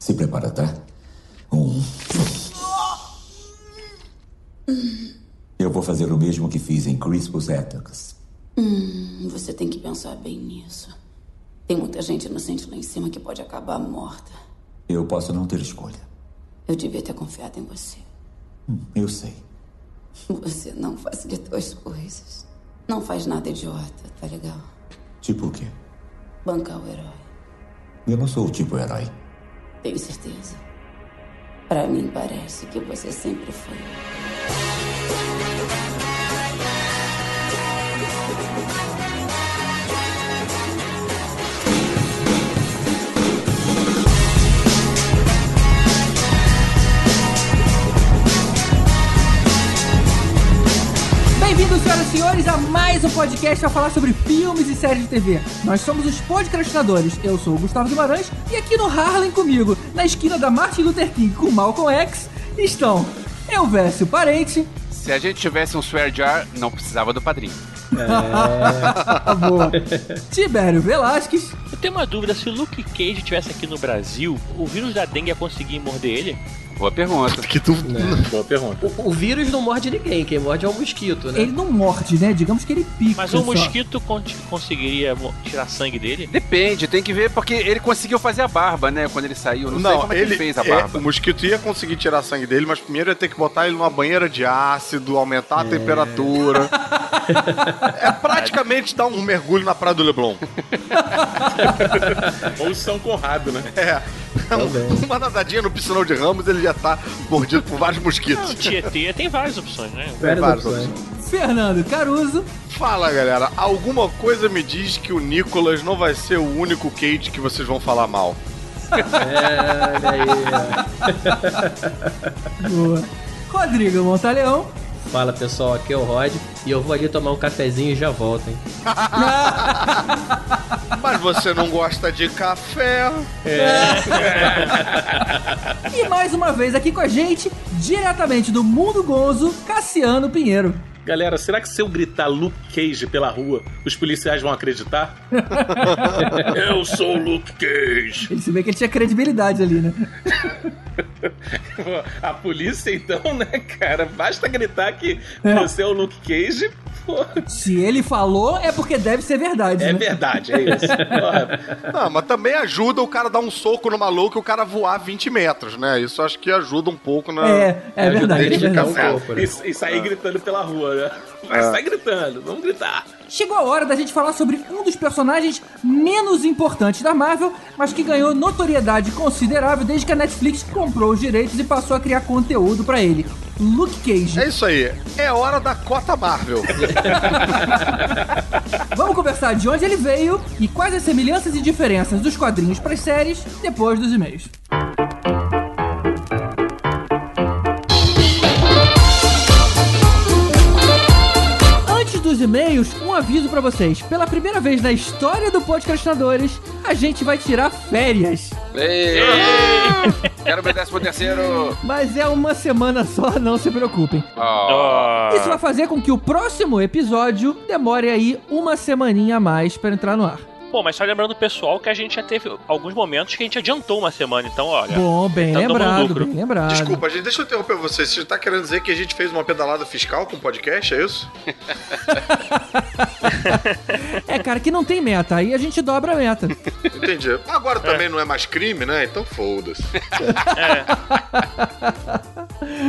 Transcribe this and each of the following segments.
Se prepara, tá? Um. Eu vou fazer o mesmo que fiz em Crispus Attucks. Hum, você tem que pensar bem nisso. Tem muita gente inocente lá em cima que pode acabar morta. Eu posso não ter escolha. Eu devia ter confiado em você. Hum, eu sei. Você não facilitou as coisas. Não faz nada idiota, tá legal? Tipo o quê? Bancar o herói. Eu não sou o tipo herói. Tenho certeza. Pra mim parece que você sempre foi. Senhores, a mais um podcast para falar sobre filmes e séries de TV. Nós somos os podcastinadores. Eu sou o Gustavo Guimarães e aqui no Harlem comigo, na esquina da Martin Luther King com Malcolm X, estão Elvésio Parente. Se a gente tivesse um swear jar, não precisava do padrinho. Boa. Tibério Velasquez. Eu tenho uma dúvida, se o Luke Cage estivesse aqui no Brasil, o vírus da dengue ia conseguir morder ele? Boa pergunta. Que tu... Boa pergunta. o, o vírus não morde ninguém, quem morde é o mosquito, né? Ele não morde, né? Digamos que ele pica. Mas o só. mosquito con- conseguiria tirar sangue dele? Depende, tem que ver porque ele conseguiu fazer a barba, né? Quando ele saiu. Não, sei Não, como é que ele, fez a é, barba. o mosquito ia conseguir tirar sangue dele, mas primeiro ia ter que botar ele numa banheira de ácido, aumentar a temperatura. é praticamente dar um mergulho na Praia do Leblon. Ou São Conrado, né? É. Um- uma nadadinha no piscinão de Ramos, ele já tá mordido por vários Não, mosquitos. Tietê tem várias opções, né? Várias várias opções. Fernando Caruso. Fala, galera. Alguma coisa me diz que o Nicolas não vai ser o único Kate que vocês vão falar mal. É, olha aí. Boa. Rodrigo Montaleão. Fala pessoal, aqui é o Rod e eu vou ali tomar um cafezinho e já volto, hein? Mas você não gosta de café? E mais uma vez aqui com a gente, diretamente do Mundo Gonzo, Cassiano Pinheiro. Galera, será que se eu gritar Luke Cage pela rua, os policiais vão acreditar? eu sou o Luke Cage. Ele se vê que ele tinha credibilidade ali, né? A polícia, então, né, cara? Basta gritar que É. você é o Luke Cage. Se ele falou, é porque deve ser verdade, é né? verdade, é isso. Não, mas também ajuda o cara dar um soco no maluco e o cara voar 20 metros, né? Isso acho que ajuda um pouco na. É, é Ajuda verdade, é verdade. um pouco, né? e, e sair gritando pela rua, né? Mas sai gritando, vamos gritar. Chegou a hora da gente falar sobre um dos personagens menos importantes da Marvel, mas que ganhou notoriedade considerável desde que a Netflix comprou os direitos e passou a criar conteúdo pra ele. Luke Cage. É isso aí. É hora da cota Marvel. Vamos conversar de onde ele veio e quais as semelhanças e diferenças dos quadrinhos pras séries depois dos e-mails. Dos e-mails, um aviso pra vocês. Pela primeira vez na história do Podcastinadores, a gente vai tirar férias. Ei! Quero meu décimo terceiro. Mas é uma semana só, não se preocupem. Oh. Isso vai fazer com que o próximo episódio demore aí uma semaninha a mais pra entrar no ar. Pô, mas só lembrando o pessoal que a gente já teve alguns momentos que a gente adiantou uma semana, então olha. Bom, bem tá dando lembrado, bem lembrado. Desculpa, gente, deixa eu interromper você. Você tá querendo dizer que a gente fez uma pedalada fiscal com o podcast, é isso? É, cara, que não tem meta, aí a gente dobra a meta. Entendi. Agora também não é mais crime, né? Então foda-se.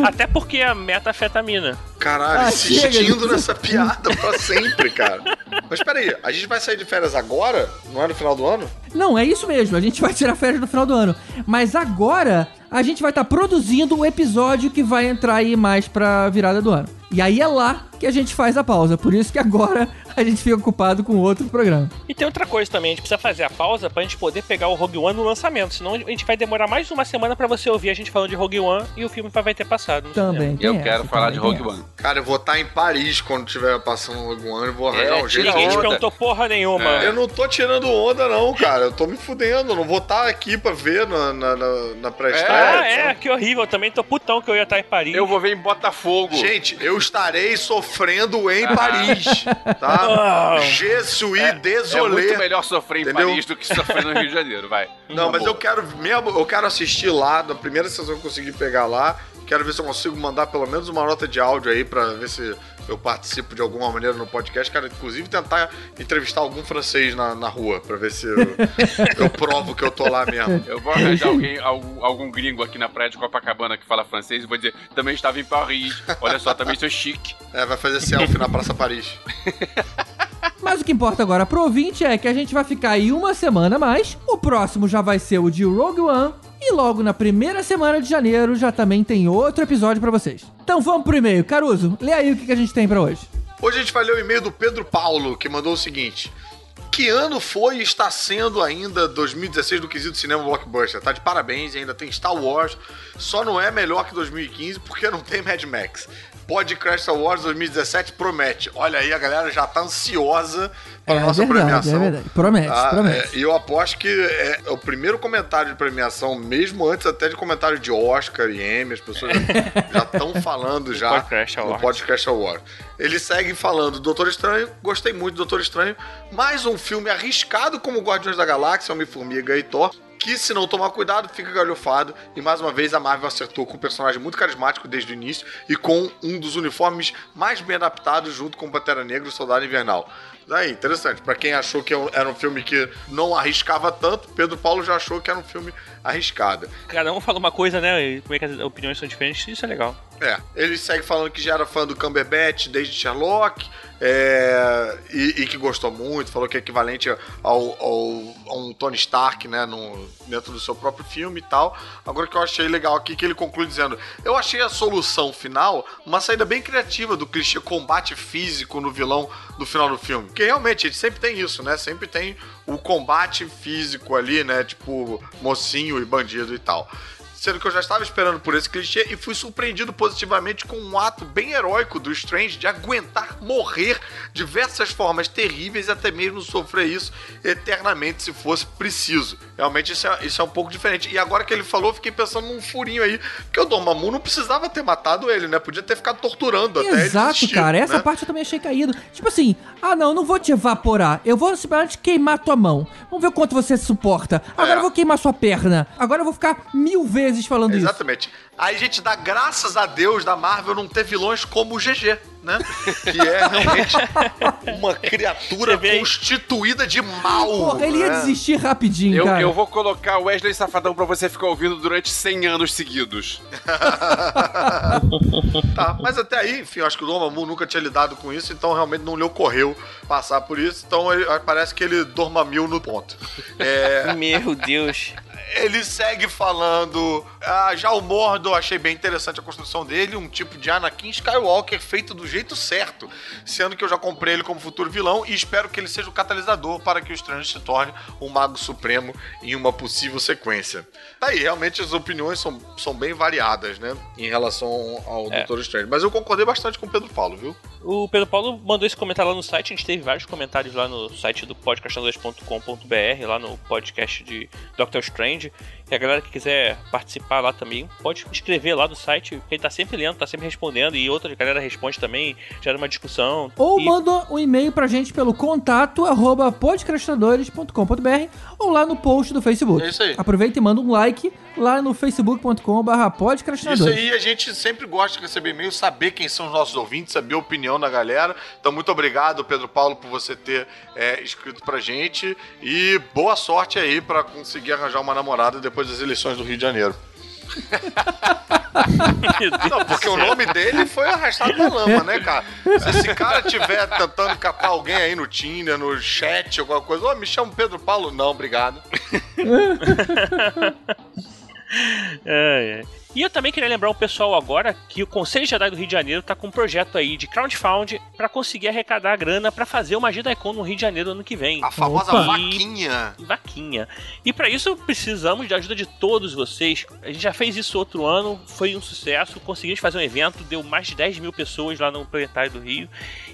Até porque a metafetamina. Caralho, Ah, insistindo nessa piada pra sempre, cara. Mas peraí, a gente vai sair de férias agora? Não é no final do ano? Não, é isso mesmo, a gente vai tirar férias no final do ano. Mas agora a gente vai estar produzindo o episódio que vai entrar aí mais pra virada do ano. E aí é lá que a gente faz a pausa. Por isso que agora a gente fica ocupado com outro programa. E tem outra coisa também, a gente precisa fazer a pausa pra gente poder pegar o Rogue One no lançamento. Senão a gente vai demorar mais uma semana pra você ouvir a gente falando de Rogue One e o filme vai ter passado. Também Eu essa, quero falar de Rogue One. Cara, eu vou estar em Paris quando tiver passando o Rogue One e vou arranjar É, um jeito. Ninguém te perguntou porra nenhuma. É. Eu não tô tirando onda, não, cara. Eu tô me fudendo. Eu não vou estar aqui pra ver na, na, na, na pré-estreia. Ah, é, que horrível. Também tô putão que eu ia estar em Paris. Eu vou ver em Botafogo. Gente, eu estarei sofrendo sofrendo em Paris, tá? Je suis É désolé. muito melhor sofrer em Entendeu? Paris do que sofrer no Rio de Janeiro, vai. Não, mas eu quero mesmo, eu quero assistir lá, na primeira sessão que eu conseguir pegar lá. Quero ver se eu consigo mandar pelo menos uma nota de áudio aí pra ver se eu participo de alguma maneira no podcast. Quero, inclusive, tentar entrevistar algum francês na, na rua pra ver se eu, eu provo que eu tô lá mesmo. Eu vou arranjar alguém, algum, algum gringo aqui na praia de Copacabana que fala francês e vou dizer, também estava em Paris. Olha só, também sou chique. É, vai fazer selfie na Praça Paris. Mas o que importa agora pro ouvinte é que a gente vai ficar aí uma semana mais. O próximo já vai ser o de Rogue One. E logo na primeira semana de janeiro já também tem outro episódio pra vocês. Então vamos pro e-mail. Caruso, lê aí o que a gente tem pra hoje. Hoje a gente vai ler o e-mail do Pedro Paulo, que mandou o seguinte. Que ano foi e está sendo ainda 2016 do quesito cinema blockbuster? Tá de parabéns, ainda tem Star Wars, só não é melhor que 2015 porque não tem Mad Max. Pode Crash Star Wars 2017 promete. Olha aí, a galera já tá ansiosa para É a nossa verdade, premiação. é verdade. Promete, Tá? promete. É, E eu aposto que é o primeiro comentário de premiação, mesmo antes até de comentário de Oscar e Emmy, as pessoas já estão falando já Podcast no Awards. Podcast Award. Ele segue falando, Doutor Estranho, gostei muito do Doutor Estranho, mais um filme arriscado como Guardiões da Galáxia, Homem-Formiga e Thor, que se não tomar cuidado fica galhofado, e mais uma vez a Marvel acertou com um personagem muito carismático desde o início e com um dos uniformes mais bem adaptados junto com Pantera Negra e Soldado Invernal. Daí, interessante. Pra quem achou que era um filme que não arriscava tanto, Pedro Paulo já achou que era um filme arriscado. Cada um fala uma coisa, né? E como é que as opiniões são diferentes, isso é legal. É, ele segue falando que já era fã do Cumberbatch desde Sherlock é, e, e que gostou muito, falou que é equivalente ao, ao- a um Tony Stark, né, no, dentro do seu próprio filme e tal. Agora que eu achei legal aqui que ele conclui dizendo: Eu achei a solução final uma saída bem criativa do clichê combate físico no vilão do final do filme. Porque realmente, gente sempre tem isso, né? Sempre tem o combate físico ali, né? Tipo, mocinho e bandido e tal sendo que eu já estava esperando por esse clichê e fui surpreendido positivamente com um ato bem heróico do Strange de aguentar morrer diversas formas terríveis e até mesmo sofrer isso eternamente se fosse preciso. Realmente isso é, isso é um pouco diferente. E agora que ele falou, eu fiquei pensando num furinho aí, que o Dormammu não precisava ter matado ele, né? Podia ter ficado torturando até ele Exato, cara. Essa né? parte eu também achei caído. Tipo assim, ah não, não vou te evaporar. Eu vou simplesmente queimar tua mão. Vamos ver o quanto você suporta. Agora É. eu vou queimar sua perna. Agora eu vou ficar mil vezes falando isso. Exatamente. Aí a gente dá graças a Deus da Marvel não ter vilões como o GG, né? Que é realmente uma criatura constituída de mal. Porra, ele ia né? desistir rapidinho, Eu, cara. eu vou colocar o Wesley Safadão pra você ficar ouvindo durante 100 anos seguidos. Tá, mas até aí, enfim, eu acho que o Dormammu nunca tinha lidado com isso, então realmente não lhe ocorreu passar por isso. Então ele- parece que ele dormamiu no ponto. É, Meu Deus. Ele segue falando. Ah, já o Mordo, achei bem interessante a construção dele, um tipo de Anakin Skywalker feito do jeito certo, sendo que eu já comprei ele como futuro vilão e espero que ele seja o catalisador para que o Strange se torne um mago supremo em uma possível sequência. Tá aí, realmente as opiniões são, são bem variadas, né, em relação ao É. Doutor Strange, mas eu concordei bastante com o Pedro Paulo, viu? O Pedro Paulo mandou esse comentário lá no site, a gente teve vários comentários lá no site do podcastandores.com.br, lá no podcast de Doctor Strange. grande. E a galera que quiser participar lá também, pode escrever lá no site, que ele tá sempre lendo, tá sempre respondendo, e outra galera responde também, gera uma discussão. Ou e... manda um e-mail pra gente pelo contato arroba podcastadores.com.br ou lá no post do Facebook. É isso aí. Aproveita e manda um like lá no facebook.com barra Isso aí, a gente sempre gosta de receber e-mail, saber quem são os nossos ouvintes, saber a opinião da galera. Então, muito obrigado, Pedro Paulo, por você ter é, escrito pra gente. E boa sorte aí pra conseguir arranjar uma namorada depois das eleições do Rio de Janeiro. Não, porque o nome dele foi arrastado na lama, né, cara? Se esse cara tiver tentando capar alguém aí no Tinder, no chat, alguma coisa, ô, me chama Pedro Paulo. Não, obrigado. É, é. E eu também queria lembrar o pessoal agora que o Conselho Jedi do Rio de Janeiro tá com um projeto aí de crowdfund pra conseguir arrecadar grana pra fazer uma JediCon no Rio de Janeiro ano que vem. A famosa Opa. vaquinha. Vaquinha. E pra isso precisamos da ajuda de todos vocês. A gente já fez isso outro ano, foi um sucesso. Conseguimos fazer um evento, deu mais de 10 mil pessoas lá no Planetário do Rio.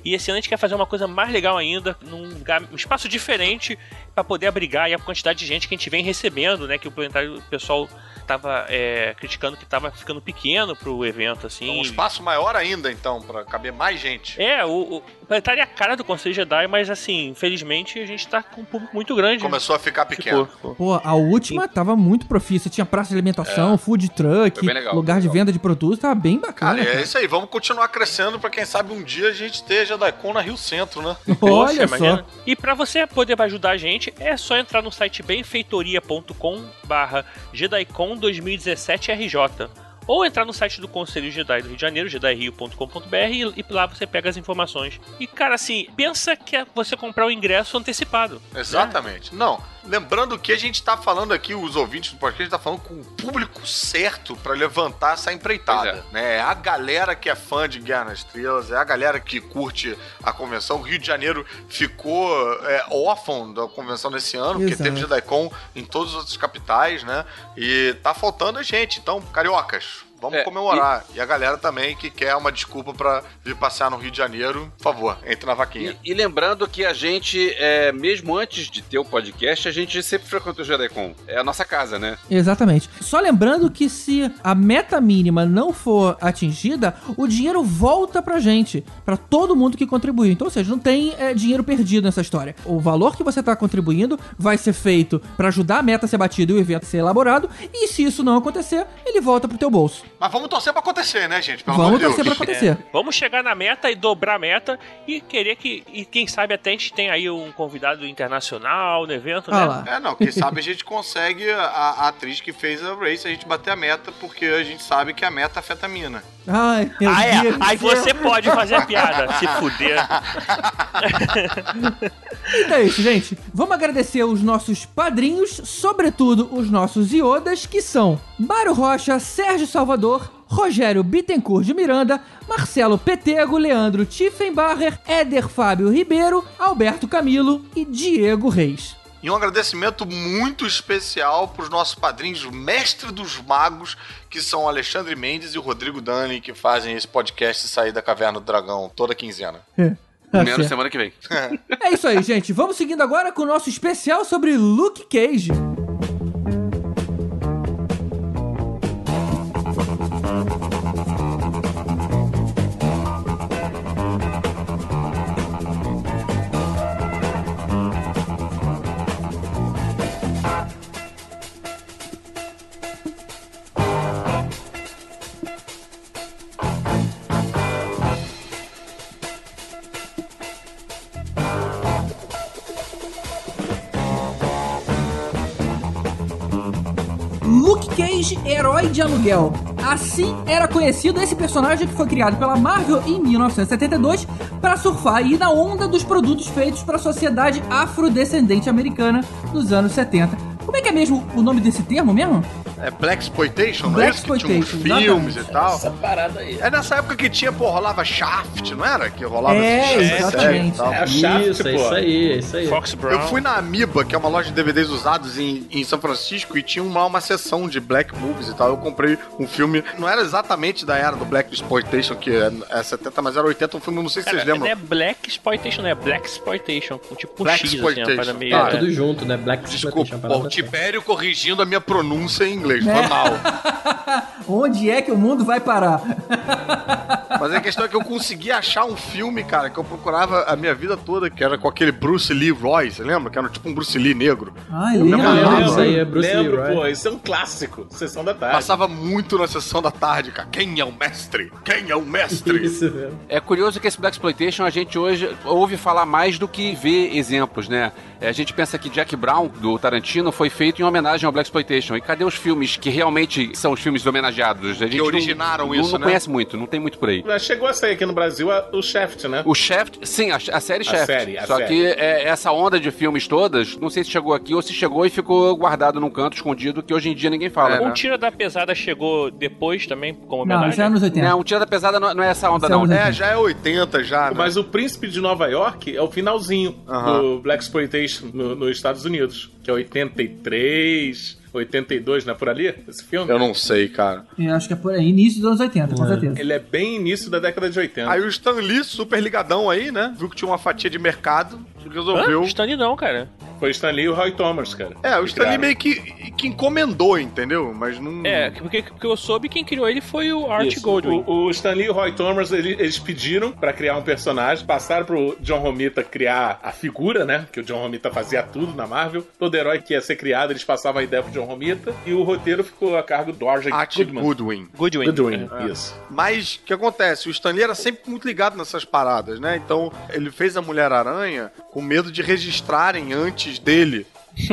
E esse ano a gente quer fazer uma coisa mais legal ainda, num lugar, um espaço diferente pra poder abrigar a quantidade de gente que a gente vem recebendo, né? Que o Planetário, o pessoal tava é, criticando que tava ficando pequeno pro evento, assim. Um espaço maior ainda, então, pra caber mais gente. É, o, o estaria a cara do Conselho Jedi, mas assim, infelizmente a gente tá com um público muito grande. Começou a ficar pequeno. Ficou, ficou. Pô, a última tava muito profícia. Tinha praça de alimentação, food truck, legal, lugar de venda de produtos. Tava bem Cara, bacana. é cara. isso aí. Vamos continuar crescendo pra quem sabe um dia a gente esteja da Con na Rio Centro, né? Olha Poxa, só. imagina. E pra você poder ajudar a gente, é só entrar no site benfeitoria.com barra JediCon 2017 RJ. Ou entrar no site do Conselho Jedi do Rio de Janeiro, jedairio.com.br, e, e lá você pega as informações. E, cara, assim, pensa que é você comprar o ingresso antecipado. Exatamente. Não, lembrando que a gente tá falando aqui, os ouvintes do podcast, tá falando com o público certo pra levantar essa empreitada. Pois né? É a galera que é fã de Guerra nas Estrelas, é a galera que curte a convenção. O Rio de Janeiro ficou é, órfão da convenção nesse ano, porque Exato. teve JediCon em todas as outras capitais, né? E tá faltando a gente. Então, cariocas, Vamos É, comemorar. E... a galera também que quer uma desculpa pra vir passear no Rio de Janeiro, por favor, entre na vaquinha. E, e lembrando que a gente, é, mesmo antes de ter o podcast, a gente sempre frequenta o JediCon. É a nossa casa, né? Exatamente. Só lembrando que se a meta mínima não for atingida, o dinheiro volta pra gente, pra todo mundo que contribuiu. Então, ou seja, não tem é, dinheiro perdido nessa história. O valor que você tá contribuindo vai ser feito pra ajudar a meta a ser batida e o evento ser elaborado. E se isso não acontecer, ele volta pro teu bolso. Mas vamos torcer pra acontecer, né, gente? Pelo Vamos torcer pra Deus. acontecer. Vamos chegar na meta e dobrar a meta e querer que. E quem sabe até a gente tem aí um convidado internacional no evento, Ah né? lá. É, não, quem sabe a gente consegue a, a atriz que fez a race, a gente bater a meta, porque a gente sabe que a meta afeta a mina. Ai, meu Ah, é. Deus. Aí você pode fazer a piada, se fuder. Então é isso, gente. Vamos agradecer os nossos padrinhos, sobretudo os nossos iodas, que são Mário Rocha, Sérgio Salvador, Rogério Bittencourt de Miranda, Marcelo Petego, Leandro Tiffenbacher, Éder Fábio Ribeiro, Alberto Camilo e Diego Reis. E um agradecimento muito especial pros nossos padrinhos Mestre dos Magos, que são Alexandre Mendes e o Rodrigo Dani, que fazem esse podcast sair da Caverna do Dragão toda quinzena. Tá Menos certo. semana que vem. É isso aí, gente. Vamos seguindo agora com o nosso especial sobre Luke Cage. De aluguel. Assim era conhecido esse personagem que foi criado pela Marvel em 1972 para surfar aí na onda dos produtos feitos para a sociedade afrodescendente americana dos anos 70. Como é que é mesmo o nome desse termo mesmo? É Black Exploitation, não é Black isso? Que tinha uns Exploitation, filmes e tal. Essa parada aí. É nessa época que tinha, pô, rolava Shaft, não era? Que rolava É, Shaft exatamente. e tal. É a Shaft, Isso, é pô. isso aí, é isso aí. Fox Brown. Eu fui na Amiba, que é uma loja de DVDs usados em, em São Francisco, e tinha uma, uma seção de Black Movies e tal. Eu comprei um filme, não era exatamente da era do Black Exploitation, que é, é 70, mas era 80, um filme, não sei se Cara, vocês não lembram. é Black Exploitation, não é Black Exploitation. com Tipo Black X, assim, uma Exploitation. meio. Tá, é. Tudo junto, né? Black Desculpa, Exploitation, pô, o certa. Tibério corrigindo a minha pronúncia em inglês, É. foi mal. Onde é que o mundo vai parar? Mas a questão é que eu consegui achar um filme, cara, que eu procurava a minha vida toda, que era com aquele Bruce Lee Roy, você lembra? Que era tipo um Bruce Lee negro. Ai, Eu lembra, lembro, lembra. Isso aí é Bruce Lembro, Lee, pô, isso é um clássico. Sessão da tarde. Passava muito na sessão da tarde, cara. Quem é o mestre? Quem é o mestre? Isso mesmo. É curioso que esse Black Exploitation a gente hoje ouve falar mais do que vê exemplos, né? É, A gente pensa que Jack Brown, do Tarantino, foi feito em homenagem ao Black Exploitation. E cadê os filmes que realmente são os filmes homenageados? A gente não- originaram não, isso, não né? conhece muito, não tem muito por aí. Mas Chegou a sair aqui no Brasil a- o Shaft, né? O Shaft, sim, a, a série Shaft. série, a Só série. que é, essa onda de filmes todas, não sei se chegou aqui ou se chegou e ficou guardado num canto escondido que hoje em dia ninguém fala. É, Um né? Tira da Pesada chegou depois também, como Não, homenagem? isso é anos 80. Não, o Tira da Pesada não, não é essa onda, é não. É, já é 80 já, né? Mas o Príncipe de Nova York é o finalzinho Aham. do Black Exploitation no- nos Estados Unidos, que é 83, 82, não é por ali? Esse filme? Eu não sei, cara. Eu acho que é por aí, início dos anos 80, com certeza. Ele é bem início da década de 80. Aí o Stan Lee, super ligadão aí, né? Viu que tinha uma fatia de mercado, Hã? resolveu. Stanley não, cara. Foi o Stanley e o Roy Thomas, cara. É, o Stanley criaram. meio que, que encomendou, entendeu? Mas não. É, porque, porque eu soube quem criou ele foi o Art Isso. Goldwyn. O, o Stan Lee e o Roy Thomas, ele- eles pediram pra criar um personagem, passaram pro John Romita criar a figura, né? Que o John Romita fazia tudo na Marvel. Todo herói que ia ser criado, eles passavam a ideia pro John Romita. E o roteiro ficou a cargo do Goodman. Goodwin. Goodwin. Goodwin, É. isso. Mas o que acontece? O Stanley era sempre muito ligado nessas paradas, né? Então ele fez a Mulher-Aranha com medo de registrarem antes dele.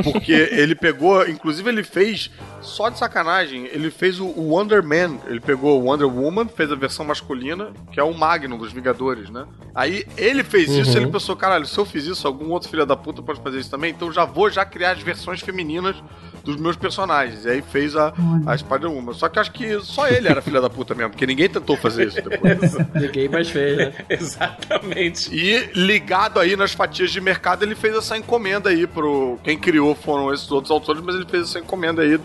Porque ele pegou, inclusive ele fez, só de sacanagem, ele fez o, Wonder Man. Ele pegou o Wonder Woman, fez a versão masculina, que é o Magnum dos Vingadores, né? Aí ele fez isso e ele pensou, caralho, se eu fiz isso, algum outro filho da puta pode fazer isso também, então já vou já criar as versões femininas dos meus personagens. E aí fez a, a Spider-Woman. Só que acho que só ele era filho da puta mesmo, porque ninguém tentou fazer isso depois. Ninguém mais fez, né? Exatamente. E ligado aí nas fatias de mercado, ele fez essa encomenda aí pro. Quem criou foram esses outros autores, mas ele fez essa encomenda aí.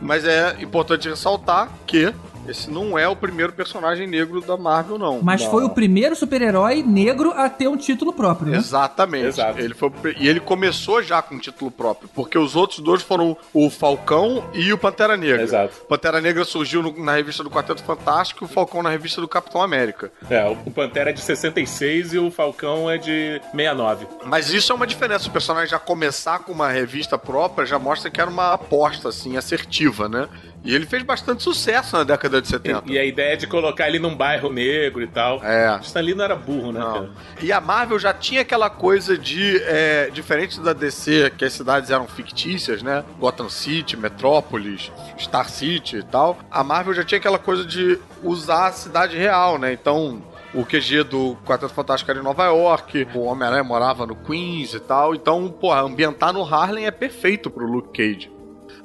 Mas é importante ressaltar que esse não é o primeiro personagem negro da Marvel, não. Mas foi o primeiro super-herói negro a ter um título próprio, né? Exatamente. Exato. Ele foi, e ele começou já com título próprio, porque os outros dois foram o Falcão e o Pantera Negra. Exato. O Pantera Negra surgiu no- na revista do Quarteto Fantástico e o Falcão na revista do Capitão América. É, o Pantera é de 66 e o Falcão é de 69. Mas isso é uma diferença. O personagem já começar com uma revista própria já mostra que era uma aposta, assim, assertiva, né? E ele fez bastante sucesso na década de 70. E, e a ideia de colocar ele num bairro negro e tal. É. Stan Lee não era burro, né, Não. cara? E a Marvel já tinha aquela coisa de, é, diferente da DC, que as cidades eram fictícias, né? Gotham City, Metrópolis, Star City e tal. A Marvel já tinha aquela coisa de usar a cidade real, né? Então, o QG do Quarteto Fantástico era em Nova York, o Homem-Aranha morava no Queens e tal. Então, porra, ambientar no Harlem é perfeito pro Luke Cage.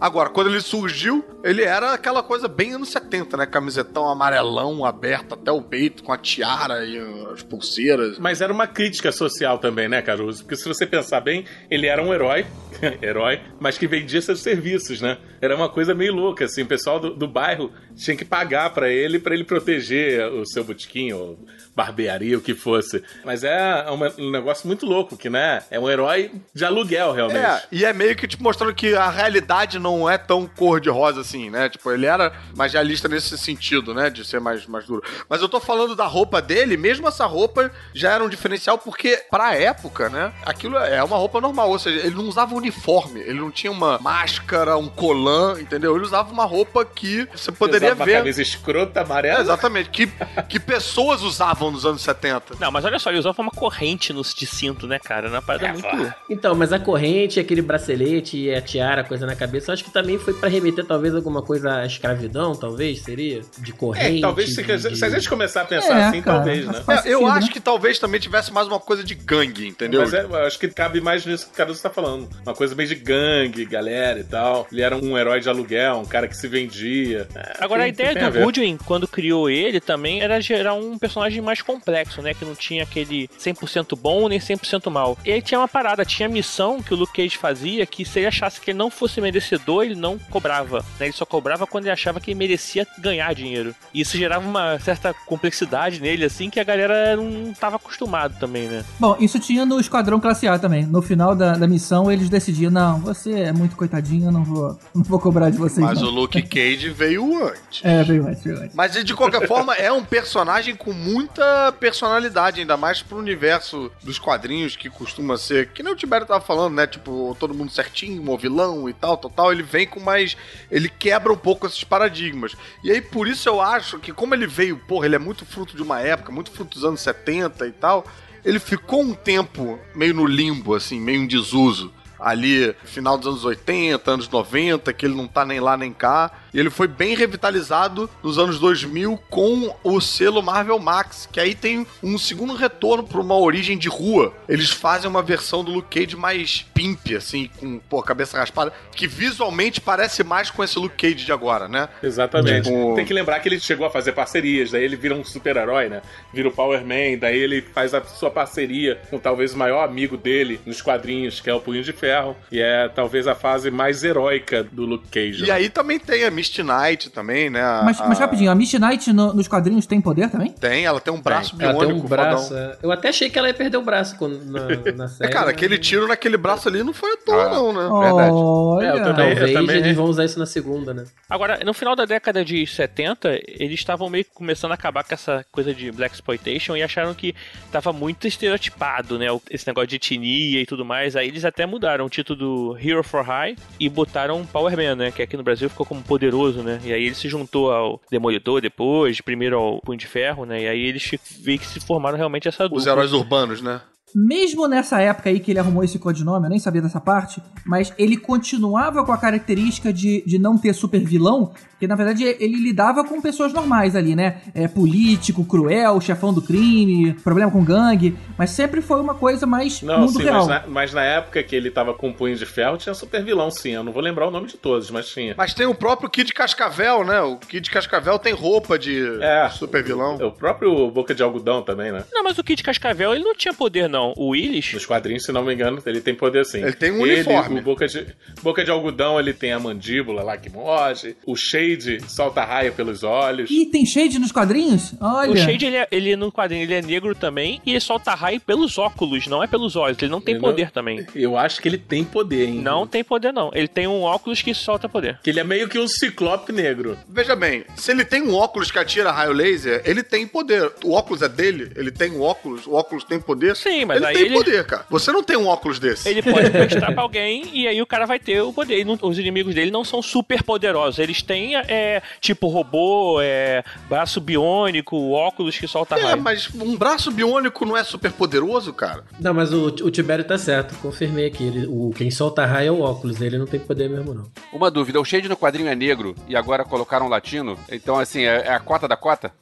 Agora, quando ele surgiu, ele era aquela coisa bem anos 70, né? Camisetão amarelão, aberto até o peito, com a tiara e as pulseiras. Mas era uma crítica social também, né, Caruso? Porque se você pensar bem, ele era um herói, herói, mas que vendia seus serviços, né? Era uma coisa meio louca, assim. O pessoal do, do bairro tinha que pagar pra ele, pra ele proteger o seu botequim, ou barbearia, o que fosse. Mas é um negócio muito louco, que, né? É um herói de aluguel, realmente. É, e é meio que te mostrando que a realidade não é tão cor-de-rosa assim, né? Tipo, ele era mais realista nesse sentido, né? De ser mais, mais duro. Mas eu tô falando da roupa dele, mesmo essa roupa já era um diferencial, porque pra época, né? Aquilo é uma roupa normal, ou seja, ele não usava uniforme, ele não tinha uma máscara, um colã, entendeu? Ele usava uma roupa que você poderia Usava uma ver. camisa escrota, amarela. É, exatamente, que, que pessoas usavam nos anos 70. Não, mas olha só, ele usava uma corrente no, de cinto, né, cara? Uma parada É, muito. Então, mas a corrente, aquele bracelete e a tiara, coisa na cabeça, eu acho que também foi pra remeter talvez alguma coisa à escravidão, talvez, seria? De corrente. É, talvez se, de- se a gente começar a pensar É, assim, cara, talvez, né? É, eu sentido, acho né? que talvez também tivesse mais uma coisa de gangue, entendeu? Mas é, eu acho que cabe mais nisso que o Caruso tá falando. Uma coisa meio de gangue, galera e tal. Ele era um herói de aluguel, um cara que se vendia. É, Agora, a ideia a do ver. Goodwin, quando criou ele, também era gerar um personagem mais complexo, né? Que não tinha aquele 100% bom nem 100% mal. E aí tinha uma parada, tinha a missão que o Luke Cage fazia, que se ele achasse que ele não fosse merecedor, ele não cobrava. Né? Ele só cobrava quando ele achava que ele merecia ganhar dinheiro. E isso gerava uma certa complexidade nele, assim, que a galera não tava acostumado também, né? Bom, isso tinha no Esquadrão Classe A também. No final da, da missão, eles decidiam, não, você é muito coitadinho, eu não vou, não vou cobrar de vocês. Mas não. o Luke Cage veio antes. É, veio antes, veio antes. Mas de qualquer forma, é um personagem com muita personalidade, ainda mais pro universo dos quadrinhos que costuma ser. Que nem o Tibério tava falando, né? Tipo, todo mundo certinho, um vilão e tal, tal, tal. Ele vem com mais. Ele quebra um pouco esses paradigmas. E aí, por isso eu acho que, como ele veio, porra, ele é muito fruto de uma época, muito fruto dos anos 70 e tal. Ele ficou um tempo meio no limbo, assim, meio em desuso ali, final dos anos 80, anos 90, que ele não tá nem lá nem cá. E ele foi bem revitalizado nos anos 2000 com o selo Marvel Max, que aí tem um segundo retorno pra uma origem de rua. Eles fazem uma versão do Luke Cage mais pimp, assim, com, pô, cabeça raspada, que visualmente parece mais com esse Luke Cage de agora, né? Exatamente. Tipo- Tem que lembrar que ele chegou a fazer parcerias, daí ele vira um super-herói, né? Vira o Power Man, daí ele faz a sua parceria com talvez o maior amigo dele nos quadrinhos, que é o Punho de Ferro. Ferro. E é talvez a fase mais heróica do Luke Cage. E aí também tem a Misty Knight também, né? A- Mas, mas rapidinho, a Misty Knight no- nos quadrinhos tem poder também? Tem, ela tem um braço Ela biônico, tem um braço. fodão. é. Eu até achei que ela ia perder o braço quando, na, na É, série. cara, mas- aquele tiro naquele braço ali não foi à toa, Ah. não, né? Verdade. Olha. É, eu também- Talvez também- eles vão usar isso na segunda, né? Agora, no final da década de 70, eles estavam meio que começando a acabar com essa coisa de Black Exploitation e acharam que tava muito estereotipado, né? Esse negócio de etnia e tudo mais. Aí eles até mudaram o título do Hero for High e botaram Power Man, né? Que aqui no Brasil ficou como poderoso, né? E aí ele se juntou ao Demolidor depois, primeiro ao Punho de Ferro, né? E aí eles que se formaram realmente essa dupla. Os heróis urbanos, né? Mesmo nessa época aí que ele arrumou esse codinome, eu nem sabia dessa parte, mas ele continuava com a característica de, de não ter super vilão, porque na verdade ele lidava com pessoas normais ali, né? É, político, cruel, chefão do crime, problema com gangue, mas sempre foi uma coisa mais Não, mundo sim, real. mas na, mas na época que ele tava com o punho de ferro, tinha super vilão, sim. Eu não vou lembrar o nome de todos, mas tinha. Mas tem o próprio Kid Cascavel, né? O Kid Cascavel tem roupa de É. super vilão. O próprio Boca de Algodão também, né? Não, mas o Kid Cascavel, ele não tinha poder, não. O Willis... Nos quadrinhos, se não me engano, ele tem poder sim. Ele tem um uniforme. o Boca de, Boca de Algodão, ele tem a mandíbula lá que morre. O Shade solta raio pelos olhos. Ih, tem shade nos quadrinhos? Olha. O Shade, ele, é, ele no quadrinho, ele é negro também e ele solta raio pelos óculos, não é pelos olhos. Ele não tem Ele poder não- também. Eu acho que ele tem poder, hein? Não tem poder, não. Ele tem um óculos que solta poder. Que ele é meio que um ciclope negro. Veja bem, se ele tem um óculos que atira raio laser, ele tem poder. O óculos é dele, ele tem um óculos, o óculos tem poder. Sim, mas ele aí tem ele- poder, cara. Você não tem um óculos desse. Ele pode prestar pra alguém e aí o cara vai ter o poder. Não- os inimigos dele não são super poderosos. Eles têm, é, tipo, robô, é, braço biônico, óculos que solta É, raio. mas um braço biônico não é super poderoso, cara? Não, mas o, o Tibério tá certo, confirmei aqui. Ele, o, quem solta raio é o óculos, ele não tem poder mesmo, não. Uma dúvida, o Shade no quadrinho é negro e agora colocaram um latino, então assim, é, é a cota da cota?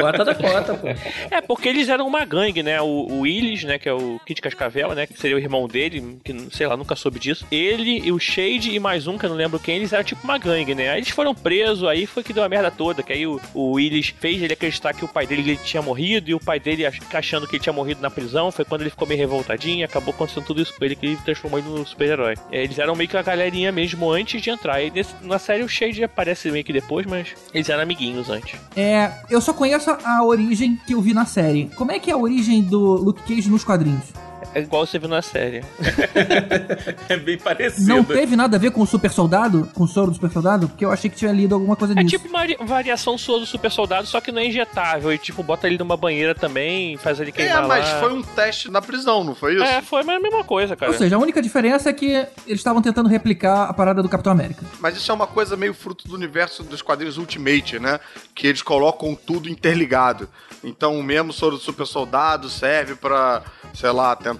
Cota da cota, pô. É, porque eles eram uma gangue, né? O, o Willis, né, que é o Kid Cascavel, né, que seria o irmão dele, que, sei lá, nunca soube disso. Ele e o Shade e mais um, que eu não lembro quem, eles eram tipo uma gangue, né? Aí eles foram presos, aí foi que deu a merda toda, que aí o, o Willis fez ele acreditar que o pai dele ele tinha morrido, e o pai dele ach- achando que ele tinha morrido na prisão, foi quando ele ficou meio revoltadinho, e acabou acontecendo tudo isso com ele, que ele transformou ele no super-herói. É, Eles eram meio que a galerinha mesmo antes de entrar. E nesse- na série o Shade aparece meio que depois, mas eles eram amiguinhos antes. É, eu só conheço a origem que eu vi na série. Como é que é a origem do Luke Cage nos quadrinhos? É igual você viu na série. É bem parecido. Não teve nada a ver com o super soldado? Com o soro do super soldado? Porque eu achei que tinha lido alguma coisa É disso. tipo uma vari- variação sua do super soldado, só que não é injetável. E tipo, bota ele numa banheira também, faz ele É, queimar mas lá. foi um teste na prisão, não foi isso? É, foi a mesma coisa, cara. Ou seja, a única diferença é que eles estavam tentando replicar a parada do Capitão América. Mas isso é uma coisa meio fruto do universo dos quadrinhos Ultimate, né? Que eles colocam tudo interligado. Então o mesmo soro do super soldado serve pra, sei lá, tentar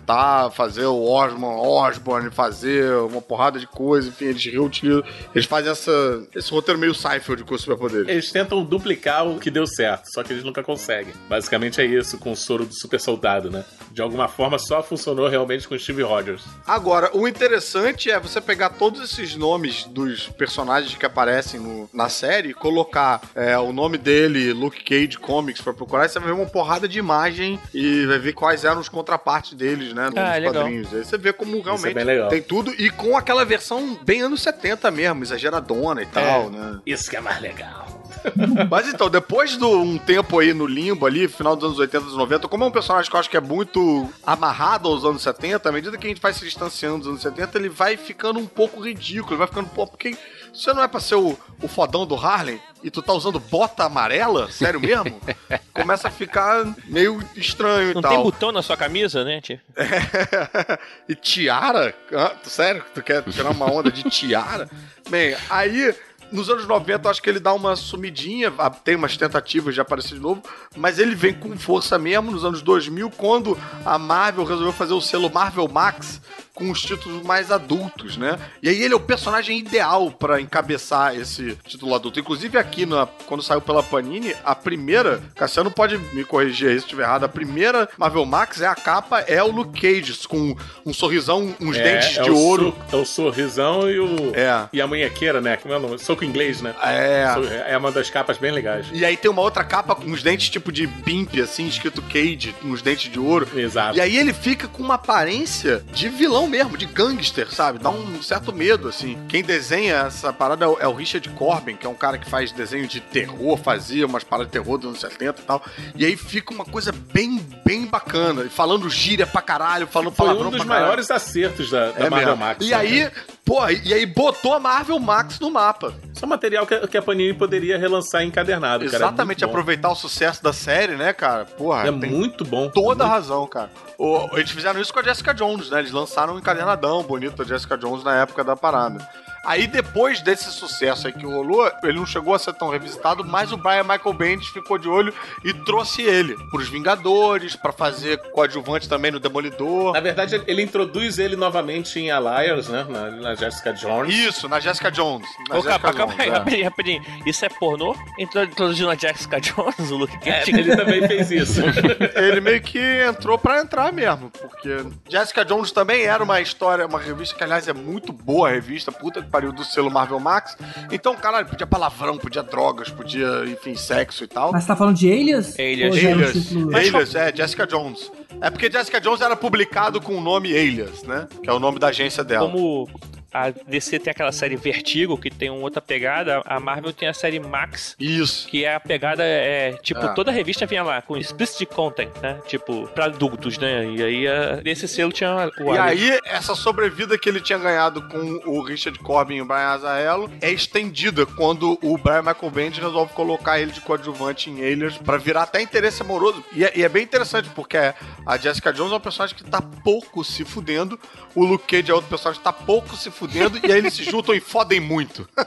fazer o Osborn, Osborn fazer uma porrada de coisa, enfim, eles reutilizam. Eles fazem essa, esse roteiro meio Seinfeld com os superpoderes. Eles tentam duplicar o que deu certo, só que eles nunca conseguem. Basicamente é isso com o soro do super soldado, né? De alguma forma só funcionou realmente com o Steve Rogers. Agora, o interessante é você pegar todos esses nomes dos personagens que aparecem no- na série, colocar é, o nome dele, Luke Cage Comics, pra procurar, e você vai ver uma porrada de imagem e vai ver quais eram os contrapartes deles, né, nos Ah, legal. quadrinhos. Aí você vê como realmente bem legal. tem tudo, e com aquela versão bem anos 70 mesmo, exageradona e tal, né? Isso que é mais legal. Mas então, depois de um tempo aí no limbo ali, final dos anos 80, dos 90, como é um personagem que eu acho que é muito amarrado aos anos 70, à medida que a gente vai se distanciando dos anos 70, ele vai ficando um pouco ridículo, ele vai ficando, pô, porque você não é pra ser o, o fodão do Harley e tu tá usando bota amarela? Sério mesmo? Começa a ficar meio estranho Não e tal. tem botão na sua camisa, né, tio? e tiara? Ah, sério? Tu quer tirar uma onda de tiara? Bem, aí. Nos anos 90, eu acho que ele dá uma sumidinha, tem umas tentativas de aparecer de novo, mas ele vem com força mesmo nos anos 2000, quando a Marvel resolveu fazer o selo Marvel Max com os títulos mais adultos, né? E aí ele é o personagem ideal pra encabeçar esse título adulto. Inclusive aqui, na, quando saiu pela Panini, a primeira, Cassiano pode me corrigir aí se estiver errado, a primeira Marvel Max é a capa, é o Luke Cage, com um sorrisão, uns É, dentes é de ouro. é o sorrisão e o. É. E a munhequeira, né? Como é o nome? Soco inglês, né? É. So- É uma das capas bem legais. E aí tem uma outra capa com uns dentes tipo de bimp, assim, escrito Cage, uns dentes de ouro. Exato. E aí ele fica com uma aparência de vilão mesmo, de gangster, sabe? Dá um certo medo, assim. Quem desenha essa parada é o, é o Richard Corbin, que é um cara que faz desenho de terror, fazia umas paradas de terror dos anos 70 e tal. E aí fica uma coisa bem, bem bacana. Falando gíria pra caralho, falando Foi palavrão um dos maiores acertos da, da É Marvel mesmo. Max. E né, aí, cara? porra, e aí botou a Marvel Max no mapa. Isso é material que, que a Panini poderia relançar encadernado, cara. Exatamente, é muito bom. aproveitar o sucesso da série, né, cara? Porra, É muito bom. toda a Muito- razão, cara. O, eles fizeram isso com a Jessica Jones, né? Eles lançaram um encadernadão bonito da Jessica Jones na época da parada. Aí depois desse sucesso aí que rolou, ele não chegou a ser tão revisitado, mas o Brian Michael Bendis ficou de olho e trouxe ele pros Vingadores, pra fazer coadjuvante também no Demolidor. Na verdade, ele introduz ele novamente em Alliars, né? Na, na Jessica Jones. Isso, na Jessica Jones. Na Ô, Jessica calma, calma Jones, aí, é. rapidinho, rapidinho. Isso é pornô? Intro- Introduzindo a Jessica Jones, o Luke É, Cage? ele também fez isso. ele meio que entrou pra entrar mesmo, porque Jessica Jones também era uma história, uma revista que, aliás, é muito boa a revista, puta pariu do selo Marvel Max. Então, caralho, podia palavrão, podia drogas, podia, enfim, sexo e tal. Mas você tá falando de Alias? Alias. É um Alias, Alias, é, Jessica Jones. É porque Jessica Jones era publicado com o nome Alias, né? Que é o nome da agência dela. Como a DC tem aquela série Vertigo, que tem uma outra pegada, a Marvel tem a série Max, Isso. que é a pegada, é, tipo, É. toda revista vinha lá com explicit content, né? Tipo, pra adultos, né? E aí, a- nesse selo tinha o E aí, essa sobrevida que ele tinha ganhado com o Richard Corbin e o Brian Azzarello é estendida quando o Brian Michael Bendis resolve colocar ele de coadjuvante em Alias pra virar até interesse amoroso. E é, e é bem interessante, porque a Jessica Jones é uma personagem que tá pouco se fudendo, o Luke Cage é outro personagem que tá pouco se fudendo, e aí eles se juntam e fodem muito.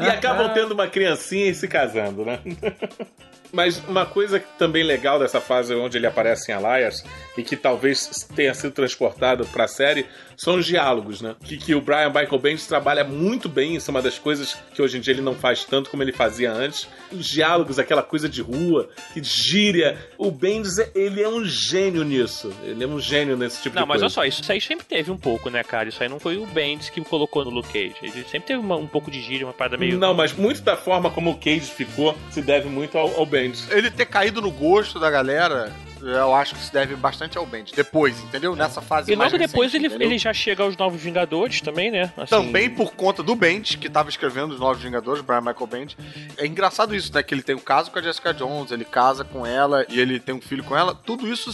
e acabam tendo uma criancinha e se casando, né? Mas uma coisa também legal dessa fase onde ele aparece em Alliance e que talvez tenha sido transportado pra série são os diálogos, né? Que, que o Brian Michael Bendis trabalha muito bem, isso é uma das coisas que hoje em dia ele não faz tanto como ele fazia antes. Os diálogos, aquela coisa de rua, que gíria. O Bendis, ele é um gênio nisso. Ele é um gênio nesse tipo Não, de mas coisa. olha só, isso aí sempre teve um pouco, né, cara? Isso aí não foi o Bendis que colocou no Luke Cage. Ele sempre teve uma- um pouco de gíria, uma parada meio... Não, mas muito da forma como o Cage ficou se deve muito ao, ao Bendis. Ele ter caído no gosto da galera, eu acho que se deve bastante ao Bendis. Depois, entendeu? Nessa fase E mais logo depois recente, ele, ele já chega aos Novos Vingadores também, né? Assim, Também por conta do Bendis, que tava escrevendo os Novos Vingadores, Brian Michael Bendis. É engraçado isso, né? Que ele tem um caso com a Jessica Jones, ele casa com ela e ele tem um filho com ela. Tudo isso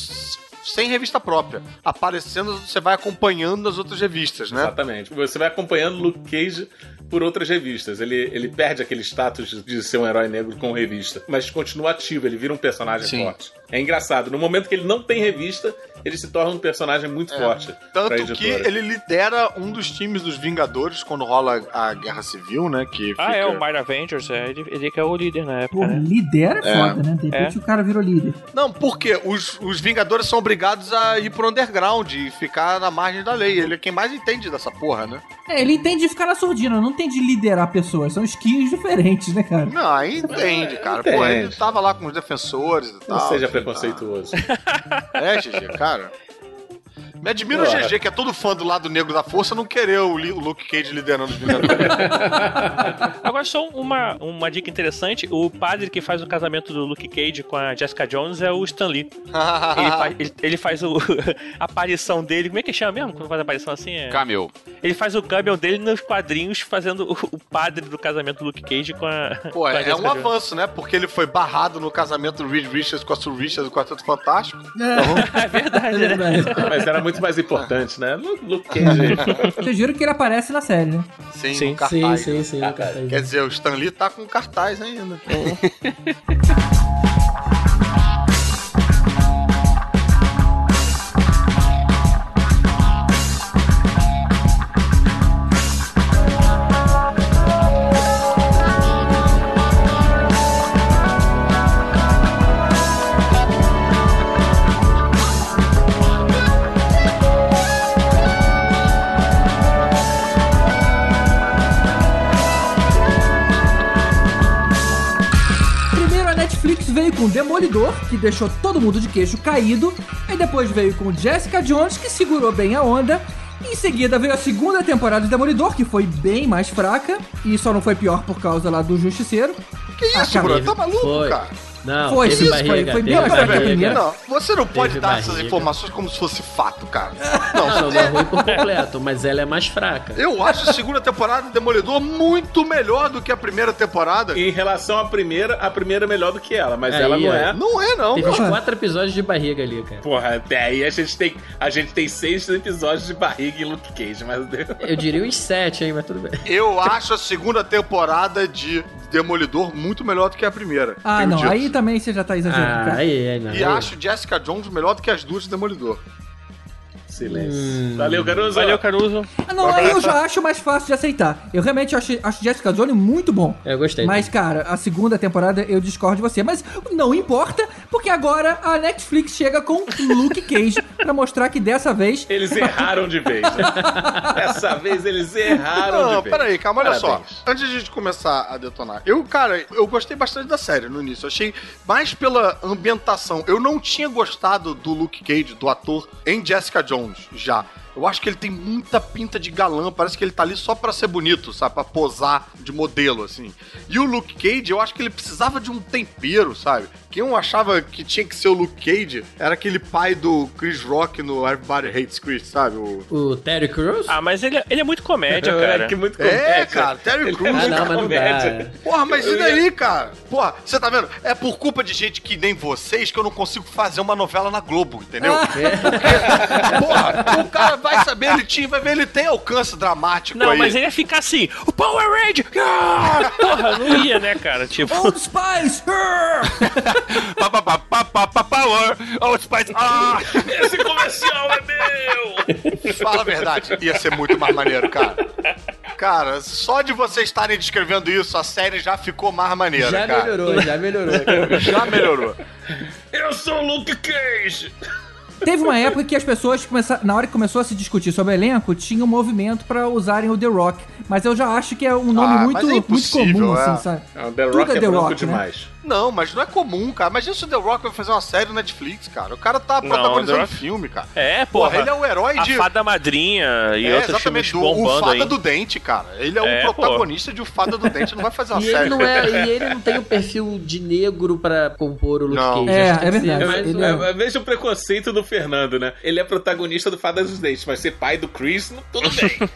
sem revista própria. Aparecendo, você vai acompanhando nas outras revistas, né? Exatamente. Você vai acompanhando Luke Cage por outras revistas. Ele, ele perde aquele status de- de ser um herói negro com revista, mas continua ativo, ele vira um personagem Sim. forte. É engraçado. No momento que ele não tem revista, ele se torna um personagem muito É. forte. Tanto que ele lidera um dos times dos Vingadores quando rola a Guerra Civil, né? Que Ah, fica- é, o Mighty Avengers, é, ele, ele que é o líder na época, Pô, né? líder é É. foda, né? De repente o cara virou líder. Não, porque os, os Vingadores são obrigados a ir pro underground e ficar na margem da lei. Ele é quem mais entende dessa porra, né? É, ele entende de ficar na surdina, não tem de liderar pessoas. São skills diferentes, né, cara? Não, aí entende, cara. Entende. Pô, ele tava lá com os defensores e tal. seja assim, preconceituoso. É, GG, cara. Me admira o. GG, que é todo fã do lado negro da força, não querer o, Li- o Luke Cage liderando os Vingadores. Agora, só uma, uma dica interessante: o padre que faz o casamento do Luke Cage com a Jessica Jones é o Stan Lee. Ele, faz, ele, ele faz o, a aparição dele. Como é que chama mesmo? Quando faz a aparição assim? É... Camel. Ele faz o cameo dele nos quadrinhos, fazendo o, o padre do casamento do Luke Cage com a. Pô, com a é, é Jessica um Jones. avanço, né? Porque ele foi barrado no casamento do Reed Richards com a Sue Richards do Quarteto Fantástico. É verdade, né? Mas era muito mais importante, né? Lu- Luke Cage. Vocês viram que ele aparece na série, né? Sim, Sim, no cartaz. sim, sim, sim. no cartaz. Quer dizer, o Stan Lee tá com cartaz ainda. com Demolidor, que deixou todo mundo de queixo caído. E depois veio com Jessica Jones, que segurou bem a onda. Em seguida veio a segunda temporada de Demolidor, que foi bem mais fraca. E só não foi pior por causa lá do Justiceiro. Que isso, cara, Bruno? Tá maluco, Foi. cara? Não, Foi, teve isso, barriga, foi- foi teve bem melhor que a barriga. primeira. Não, você não pode Teve dar essas barriga. informações como se fosse fato, cara. Não, Não, não, é ruim por completo, mas ela é mais fraca. eu acho a segunda temporada de Demolidor muito melhor do que a primeira temporada. Em relação à primeira, a primeira é melhor do que ela, mas Aí, ela não é. Não é, não. Teve uns quatro episódios de barriga ali, cara. Porra, até aí a gente tem, a gente tem seis episódios de barriga em Luke Cage, mas Eu diria uns sete, hein, mas tudo bem. Eu acho a segunda temporada de Demolidor muito melhor do que a primeira. Ah, não, dito. aí também você já tá exagerando, Ah, cara. aí, aí. E aí. acho Jessica Jones melhor do que as duas de Demolidor. Silêncio. Hum. Valeu, Caruso. Valeu, Caruso. Ah, não, aí eu já acho mais fácil de aceitar. Eu realmente acho, acho Jessica Jones muito bom. Eu gostei. Mas, cara, a segunda temporada eu discordo de você. Mas não importa, porque agora a Netflix chega com Luke Cage pra mostrar que dessa vez. Eles erraram de vez, né? Dessa vez eles erraram Não, de vez. peraí, calma, olha só. Parabéns. Antes de a gente começar a detonar, eu, cara, eu gostei bastante da série no início. Eu achei mais pela ambientação. Eu não tinha gostado do Luke Cage, do ator, em Jessica Jones já. Eu acho que ele tem muita pinta de galã, parece que ele tá ali só pra ser bonito, sabe? Pra posar de modelo, assim. E o Luke Cage, eu acho que ele precisava de um tempero, sabe? Quem eu achava que tinha que ser o Luke Cage era aquele pai do Chris Rock no Everybody Hates Chris, sabe? O... O Terry Crews? Ah, mas ele, ele é muito comédia, cara. É, que muito É, comédia. cara, Terry é Crews, ah, muito não, mas não dá. Porra, mas e daí, cara? Porra, você tá vendo? É por culpa de gente que nem vocês que eu não consigo fazer uma novela na Globo, entendeu? Porque, porra, o cara vai saber, ele tinha, vai ver, ele tem alcance dramático Não, aí. mas ele ia ficar assim, o Power Ranger! Ah! Porra, não ia, né, cara? Tipo, Old Spice! Pa, pa, pa, pa, pa, pa, Power! Old Spice! Ah! esse comercial é meu! Fala a verdade, ia ser muito mais maneiro, cara. Cara, só de vocês estarem descrevendo isso, a série já ficou mais maneira, Já cara. melhorou, já melhorou. cara. Já melhorou. Eu sou o Luke Cage! Teve uma época que as pessoas começaram. Na hora que começou a se discutir sobre o elenco, tinha um movimento pra usarem o The Rock. Mas eu já acho que é um nome Ah, muito, é muito comum, é. assim, sabe? Não, The Tudo Rock é é The Rock, né? demais. Não, mas não é comum, cara. Imagina se o The Rock vai fazer uma série no Netflix, cara. O cara tá Não, protagonizando Rock- filme, cara. É, Porra, porra. ele é o herói A de. Fada Madrinha e é, outros exatamente, filmes do, o bombando Fada aí. do Dente, cara. Ele é, É, o protagonista de O Fada do Dente, não vai fazer uma E série. ele, não é, e ele não tem o perfil de negro pra compor o Luke Não. Cage. É, é verdade. Ele é- É, Veja o preconceito do Fernando, né? Ele é protagonista do Fada dos Dentes, mas ser pai do Chris, não- tudo bem.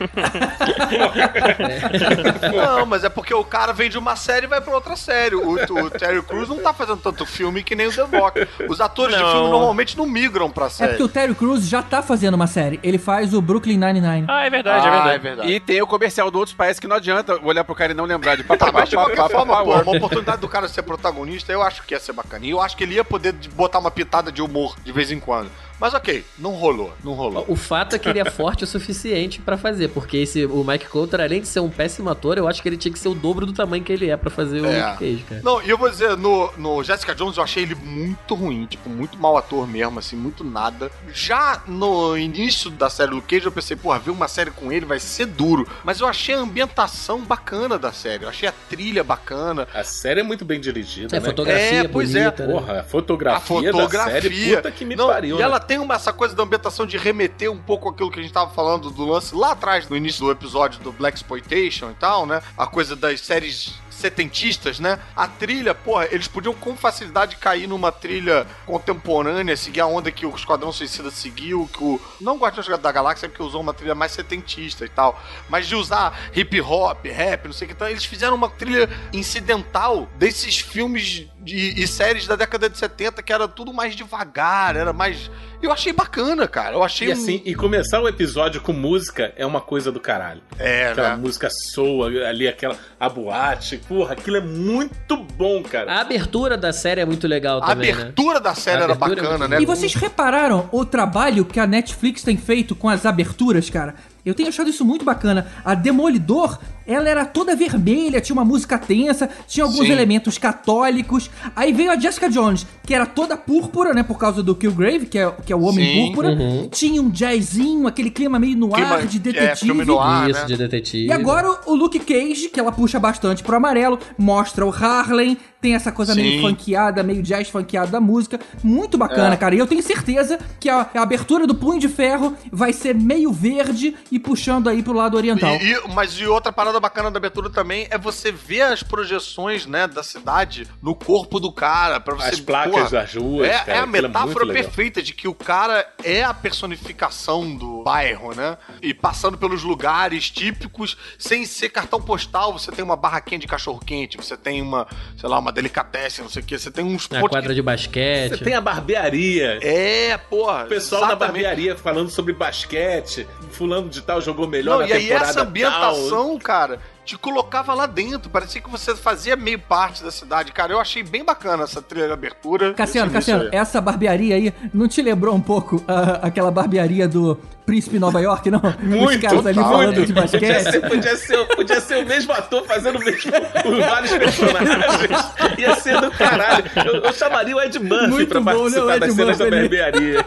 Não, mas é porque o cara vem de uma série e vai pra outra série. O, o Terry Crews não tá fazendo tanto filme que nem o The Rock. Os atores de Não. filme normalmente não migram pra É série. porque o Terry Crews já tá fazendo uma série. Ele faz o Brooklyn Nine-Nine. Ah, é verdade, é Ah, verdade. é verdade. E tem o comercial do outros países que não adianta olhar pro cara e não lembrar de pa, Tá, pa, mas de pa, qualquer pa, pa, forma, pô, Power. uma oportunidade do cara ser protagonista, eu acho que ia ser bacana. E eu acho que ele ia poder de- botar uma pitada de humor de vez em quando. Mas ok, não rolou, não rolou. O fato é que ele é forte o suficiente pra fazer, porque esse, o Mike Coulter, além de ser um péssimo ator, eu acho que ele tinha que ser o dobro do tamanho que ele é pra fazer o É. Luke Cage, cara. Não, e eu vou dizer, no, no Jessica Jones eu achei ele muito ruim, tipo, muito mau ator mesmo, assim, muito nada. Já no início da série Luke Cage eu pensei, porra, ver uma série com ele vai ser duro. Mas eu achei a ambientação bacana da série, eu achei a trilha bacana. A série é muito bem dirigida, É, né? fotografia É, pois é. bonita, né? Porra, a A fotografia, da série, puta que me Não, pariu. E né? ela tem uma, essa coisa da ambientação de remeter um pouco aquilo que a gente tava falando do lance lá atrás, no início do episódio do Black Exploitation e tal, né? A coisa das séries setentistas, né? A trilha, porra, eles podiam com facilidade cair numa trilha contemporânea, seguir a onda que o Esquadrão Suicida seguiu, que o. Não Guardiões da Galáxia, porque usou uma trilha mais setentista e tal. Mas de usar hip hop, rap, não sei o que. Então, eles fizeram uma trilha incidental desses filmes de- e séries da década de 70, que era tudo mais devagar, era mais. Eu achei bacana, cara. Eu achei E um- assim, e começar o episódio com música é uma coisa do caralho. É, Aquela né? música soa ali, aquela a boate, porra, aquilo é muito bom, cara. A abertura da série é muito legal A também, né? abertura da série A era é bacana, muito né? E vocês repararam o trabalho que a Netflix tem feito com as aberturas, cara? Eu tenho achado isso muito bacana. A Demolidor, ela era toda vermelha, tinha uma música tensa, tinha alguns Sim. elementos católicos. Aí veio a Jessica Jones, que era toda púrpura, né? Por causa do Killgrave, que é, que é o Homem Sim, Púrpura. Tinha um jazzinho, aquele clima meio no ar de é, detetive. filme no ar. Ah, Isso, né? de detetive. E agora o Luke Cage, que ela puxa bastante pro amarelo, mostra o Harlem, tem essa coisa meio Sim. funkeada, meio jazz funkeada da música. Muito bacana, É. cara. E eu tenho certeza que a, a abertura do Punho de Ferro vai ser meio verde e puxando aí pro lado oriental. E, e- mas e outra parada bacana da abertura também é você ver as projeções, né, da cidade no corpo do cara. Pra você, As placas porra, das ruas, É, cara, é a é metáfora legal. perfeita de que o cara é a personificação do bairro, né? E passando pelos lugares típicos, sem ser cartão postal, você tem uma barraquinha de cachorro-quente, você tem uma, sei lá, uma delicatessen, não sei o quê, você tem uns Na pontos quadra que- de basquete. Você tem a barbearia. É, porra. O pessoal exatamente. barbearia falando sobre basquete, fulano de tal jogou melhor Não, na e aí temporada essa tal. ambientação, cara, te colocava lá dentro. Parecia que você fazia meio parte da cidade. Cara, eu achei bem bacana essa trilha de abertura. Cassiano, Esse Cassiano, essa barbearia aí não te lembrou um pouco ah, aquela barbearia do Príncipe Nova York, não? Os Muito, caras ali falando de Podia basquete. ser, podia, ser, podia ser o mesmo ator fazendo o mesmo, os vários personagens. Ia ser do caralho. Eu, eu chamaria o Ed Murphy Muito pra bom, né, participar Ed das cenas da ali. barbearia.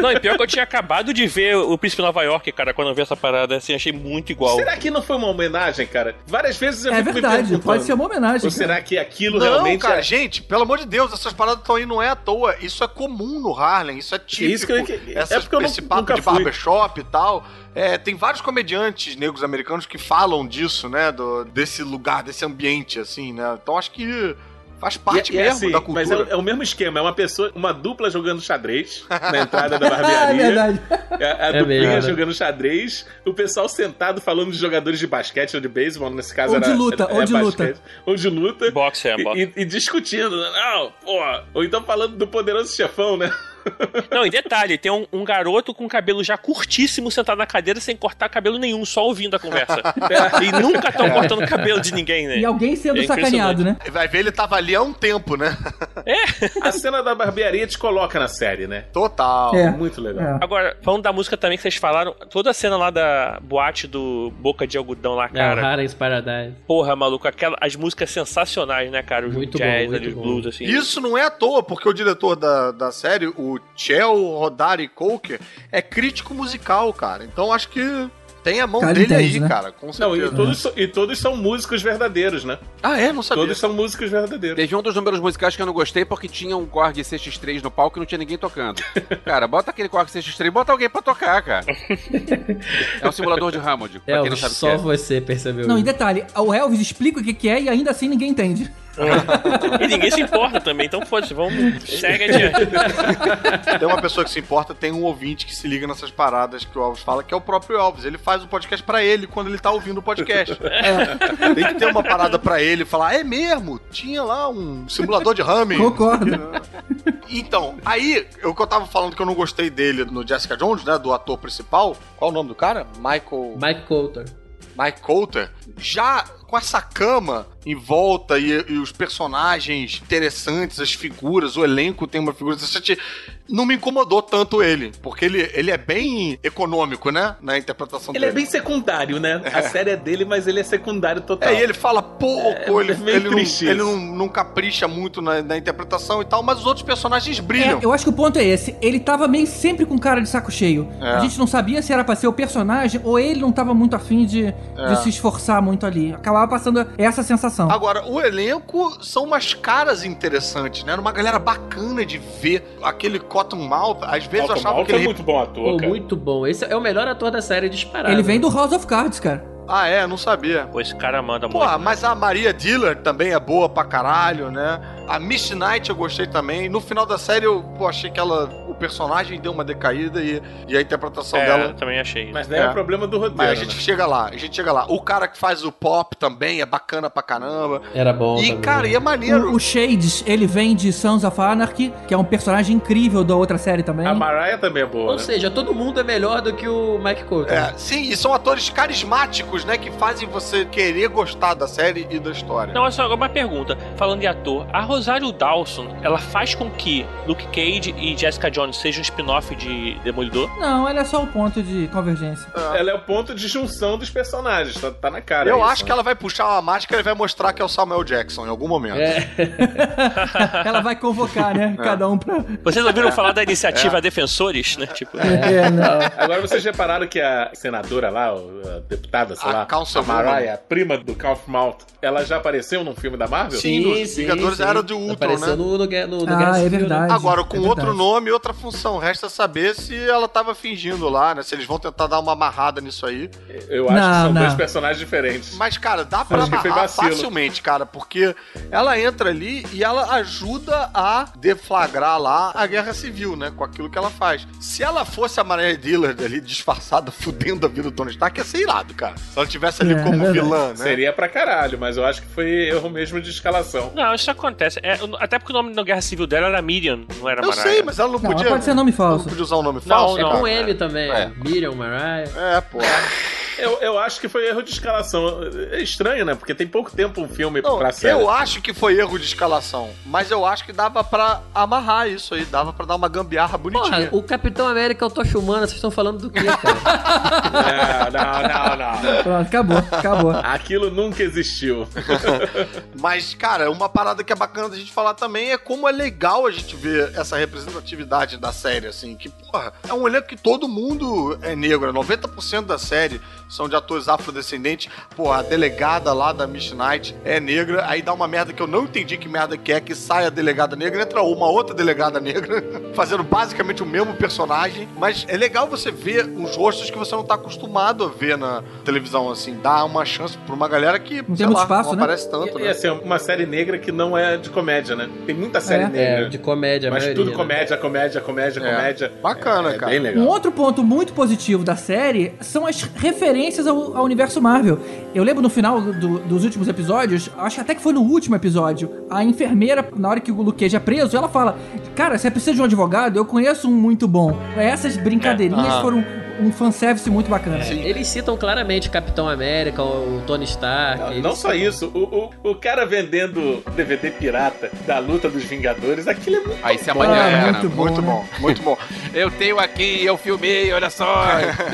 Não, e pior que eu tinha acabado de ver o Príncipe Nova York, cara, quando eu vi essa parada, assim, achei muito igual. Será que não foi uma homenagem, cara? Várias vezes eu É fico me verdade, perguntando, pode ser uma homenagem. Ou cara. será que aquilo Não, realmente cara, é... gente, pelo amor de Deus, essas paradas estão aí não é à toa. Isso é comum no Harlem, isso é típico. Isso que eu- que- Essas- é porque eu esse nu- papo nunca de fui. barbershop e tal. É, tem vários comediantes negros americanos que falam disso, né? do- desse lugar, desse ambiente, assim, né? Então acho que faz parte E- e é mesmo assim, da cultura. Mas é, o- é o mesmo esquema, é uma pessoa, uma dupla jogando xadrez na entrada da É barbearia. verdade. A, a É duplinha mesmo, jogando xadrez, o pessoal sentado falando de jogadores de basquete ou de beisebol, nesse caso Ou era. de luta, é ou de luta. Ou de luta. Boxe, é, E- boxe. E, e discutindo, né? não, porra. Ou então falando do poderoso chefão, né? Não, e detalhe, tem um, um garoto com cabelo já curtíssimo sentado na cadeira sem cortar cabelo nenhum, só ouvindo a conversa. e nunca estão cortando cabelo de ninguém, né? E alguém sendo É sacaneado, né? Vai ver, ele tava ali há um tempo, né? A cena da barbearia te coloca na série, né? Total. É. Muito legal. É. Agora, falando da música também que vocês falaram, toda a cena lá da boate do Boca de Algodão lá, É, cara. Harem's Paradise. porra, maluco, aquela, as músicas sensacionais, né, cara? Os Muito jazz, bom, ali, muito os bom. blues, assim. Isso não é à toa, porque o diretor da, da série, o Chel Rodari Coker, é crítico musical, cara. Então acho que tem a mão Cara, dele entende, aí, né? cara, com Não, certeza. e todos, e todos são músicos verdadeiros, né? Ah, é? Não sabia. Todos são músicos verdadeiros. Teve um dos números musicais que eu não gostei porque tinha um Korg CX3 no palco e não tinha ninguém tocando. Cara, bota aquele Korg CX3, bota alguém pra tocar, cara. É um simulador de Hammond, pra É, quem não sabe só é. você percebeu Não, e isso. detalhe, o Elvis explica o que é e ainda assim ninguém entende. E ninguém se importa também, então foda-se, vamos, segue adiante. Tem uma pessoa que se importa, tem um ouvinte que se liga nessas paradas que o Elvis fala, que é o próprio Elvis. Ele faz o podcast pra ele quando ele tá ouvindo o podcast. Tem que ter uma parada pra ele falar, é mesmo? Tinha lá um simulador de Hamming. Concordo. Então, aí, o que eu tava falando que eu não gostei dele no Jessica Jones, né, do ator principal, qual o nome do cara? Michael... Mike Coulter. Mike Coulter, já com essa cama em volta e, e os personagens interessantes, as figuras, o elenco tem uma figura interessante, não me incomodou tanto ele, porque ele, ele é bem econômico, né, na interpretação Ele é dele. bem secundário, né? A série é dele, mas ele é secundário total. É, e ele fala pouco, ele, meio ele, não, ele não, não capricha muito na, na interpretação e tal, mas os outros personagens É, brilham. eu acho que o ponto é esse. Ele tava meio sempre com cara de saco cheio. É. A gente não sabia se era pra ser o personagem ou ele não tava muito afim de, É. de se esforçar muito ali. Acabava passando essa sensação. Agora, o elenco são umas caras interessantes, né? Era uma galera bacana de ver. Aquele Cottonmouth, às vezes eu Alton achava que é ele muito bom ator, Pô, cara. muito bom. Esse é o melhor ator da série disparado. ele vem do House of Cards, cara. Ah, é? Não sabia. Pô, esse cara manda muito. Porra, né? mas a Maria Diller também é boa pra caralho, né? A Miss Knight eu gostei também. No final da série eu pô, achei que ela, personagem deu uma decaída e, e a interpretação É, dela. também achei. Mas daí é, É. o problema do roteiro, Mas a gente né? chega lá, a gente chega lá. O cara que faz o pop também é bacana pra caramba. Era bom e, também. cara, e é maneiro. O, o Shades, ele vem de Sons of Anarchy, que é um personagem incrível da outra série também. A Mariah também é boa, Ou né? seja, todo mundo é melhor do que o Mike Coulter. É, sim, e são atores carismáticos, né? Que fazem você querer gostar da série e da história. Não, é só uma pergunta. Falando de ator, a Rosário Dawson, ela faz com que Luke Cage e Jessica Jones sejam um spin-off de Demolidor? Não, ele é só o ponto de convergência. Ela é o ponto de junção dos personagens, tá, tá na cara. Eu isso, acho né? que ela vai puxar uma máscara e vai mostrar que é o Samuel Jackson em algum momento. É. ela vai convocar, né? Cada um pra. Vocês ouviram falar da iniciativa Defensores, né? Tipo, É, não. Agora vocês repararam que a senadora lá, o- a deputada, sei A lá, a. Mariah, a prima do Kaufmouth, ela já apareceu num filme da Marvel? Sim, nos Vingadores era de Ultron, Apareceu né? no, no, no, no Ah, Guerra é né? verdade. Agora, com é outro verdade. nome e outra função. Resta saber se ela tava fingindo lá, né? Se eles vão tentar dar uma amarrada nisso aí. Eu acho Não, que são não. dois personagens diferentes. Mas, cara, dá pra Acho amarrar facilmente, cara, porque ela entra ali e ela ajuda a deflagrar lá a guerra civil, né? Com aquilo que ela faz. Se ela fosse a Maria Dillard ali, disfarçada, fudendo a vida do Tony Stark, ia ser irado, cara. Se ela tivesse ali É, como verdade. vilã, né? Seria pra caralho, mas eu acho que foi erro mesmo de escalação. Não, isso acontece. É, até porque o nome da Guerra Civil dela era Miriam, não era Eu Mariah. sei, mas ela não Não, podia. Pode ser nome falso. Não podia usar um nome Não, falso? É não. com cara? M também. É. Miriam, Mariah. É, pô. Eu, eu acho que foi erro de escalação. É estranho, né? Porque tem pouco tempo um filme Não, pra série. eu acho que foi erro de escalação, mas eu acho que dava pra amarrar isso aí, dava pra dar uma gambiarra bonitinha. Porra, o Capitão América é o Tocha Humana, vocês estão falando do quê, cara? Não, não, não, não. Pronto, acabou, acabou. Aquilo nunca existiu. Mas, cara, uma parada que é bacana da gente falar também é como é legal a gente ver essa representatividade da série, assim, que, porra, é um elenco que todo mundo é negro, né? 90% da série são de atores afrodescendentes. Porra, a delegada lá da Miss Knight é negra, aí dá uma merda que eu não entendi que merda que é, que sai a delegada negra, entra uma outra delegada negra, fazendo basicamente o mesmo personagem, mas é legal você ver uns rostos que você não tá acostumado a ver na televisão, assim, dá uma chance pra uma galera que, Não tem sei lá, espaço, não né? aparece tanto, E né? assim, uma série negra que não é de comédia, né? Tem muita série É. negra. É, de comédia, a Mas maioria, tudo né? comédia, comédia, comédia, É. comédia. Bacana, é, cara. Bem Um legal. outro ponto muito positivo da série são as referências ao, ao universo Marvel. Eu lembro no final do- dos últimos episódios, acho até que foi no último episódio, a enfermeira, na hora que o Luke Cage é preso, ela fala: Cara, você precisa de um advogado? Eu conheço um muito bom. Essas brincadeirinhas aham. foram um fanservice muito bacana. Eles citam claramente Capitão América, o Tony Stark. Não, não só citam- isso, o, o, o cara vendendo DVD pirata da luta dos Vingadores, aquilo é muito Aí isso é bom. maneiro, Ah, cara. muito bom, Muito né? bom, muito bom. Eu tenho aqui, eu filmei, olha só,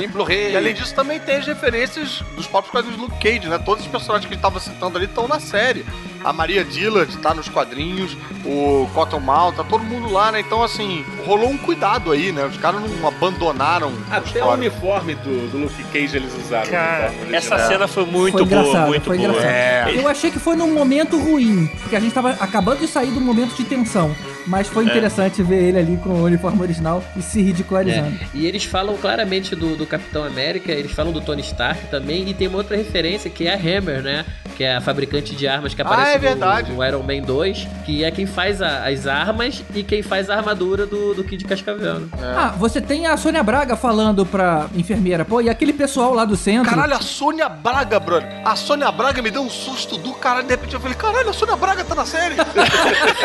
em Blu-ray. E além disso, também tem as referências dos próprios quadrinhos do Luke Cage, né? Todos os personagens que a gente tava citando ali estão na série. A Maria Dillard tá nos quadrinhos, o Cottonmouth, tá todo mundo lá, né? Então, assim, rolou um cuidado aí, né? Os caras não abandonaram Até o uniforme do, do Luke Cage eles usaram. Cara, no uniforme essa cena foi muito foi boa, muito foi boa. É. Eu achei que foi num momento ruim, porque a gente tava acabando de sair do momento de tensão. Mas foi interessante ver ele ali com o uniforme original e se ridicularizando. É. E eles falam claramente do, do Capitão América, eles falam do Tony Stark também, e tem uma outra referência que é a Hammer, né? Que é a fabricante de armas que Ah, aparece é verdade. no, no Iron Man 2, que é quem faz a- as armas e quem faz a armadura do, do Kid Cascavel, né? Ah, você tem a Sônia Braga falando pra enfermeira, pô, e aquele pessoal lá do centro. Caralho, a Sônia Braga, brother. A Sônia Braga me deu um susto do caralho. De repente eu falei, caralho, a Sônia Braga tá na série.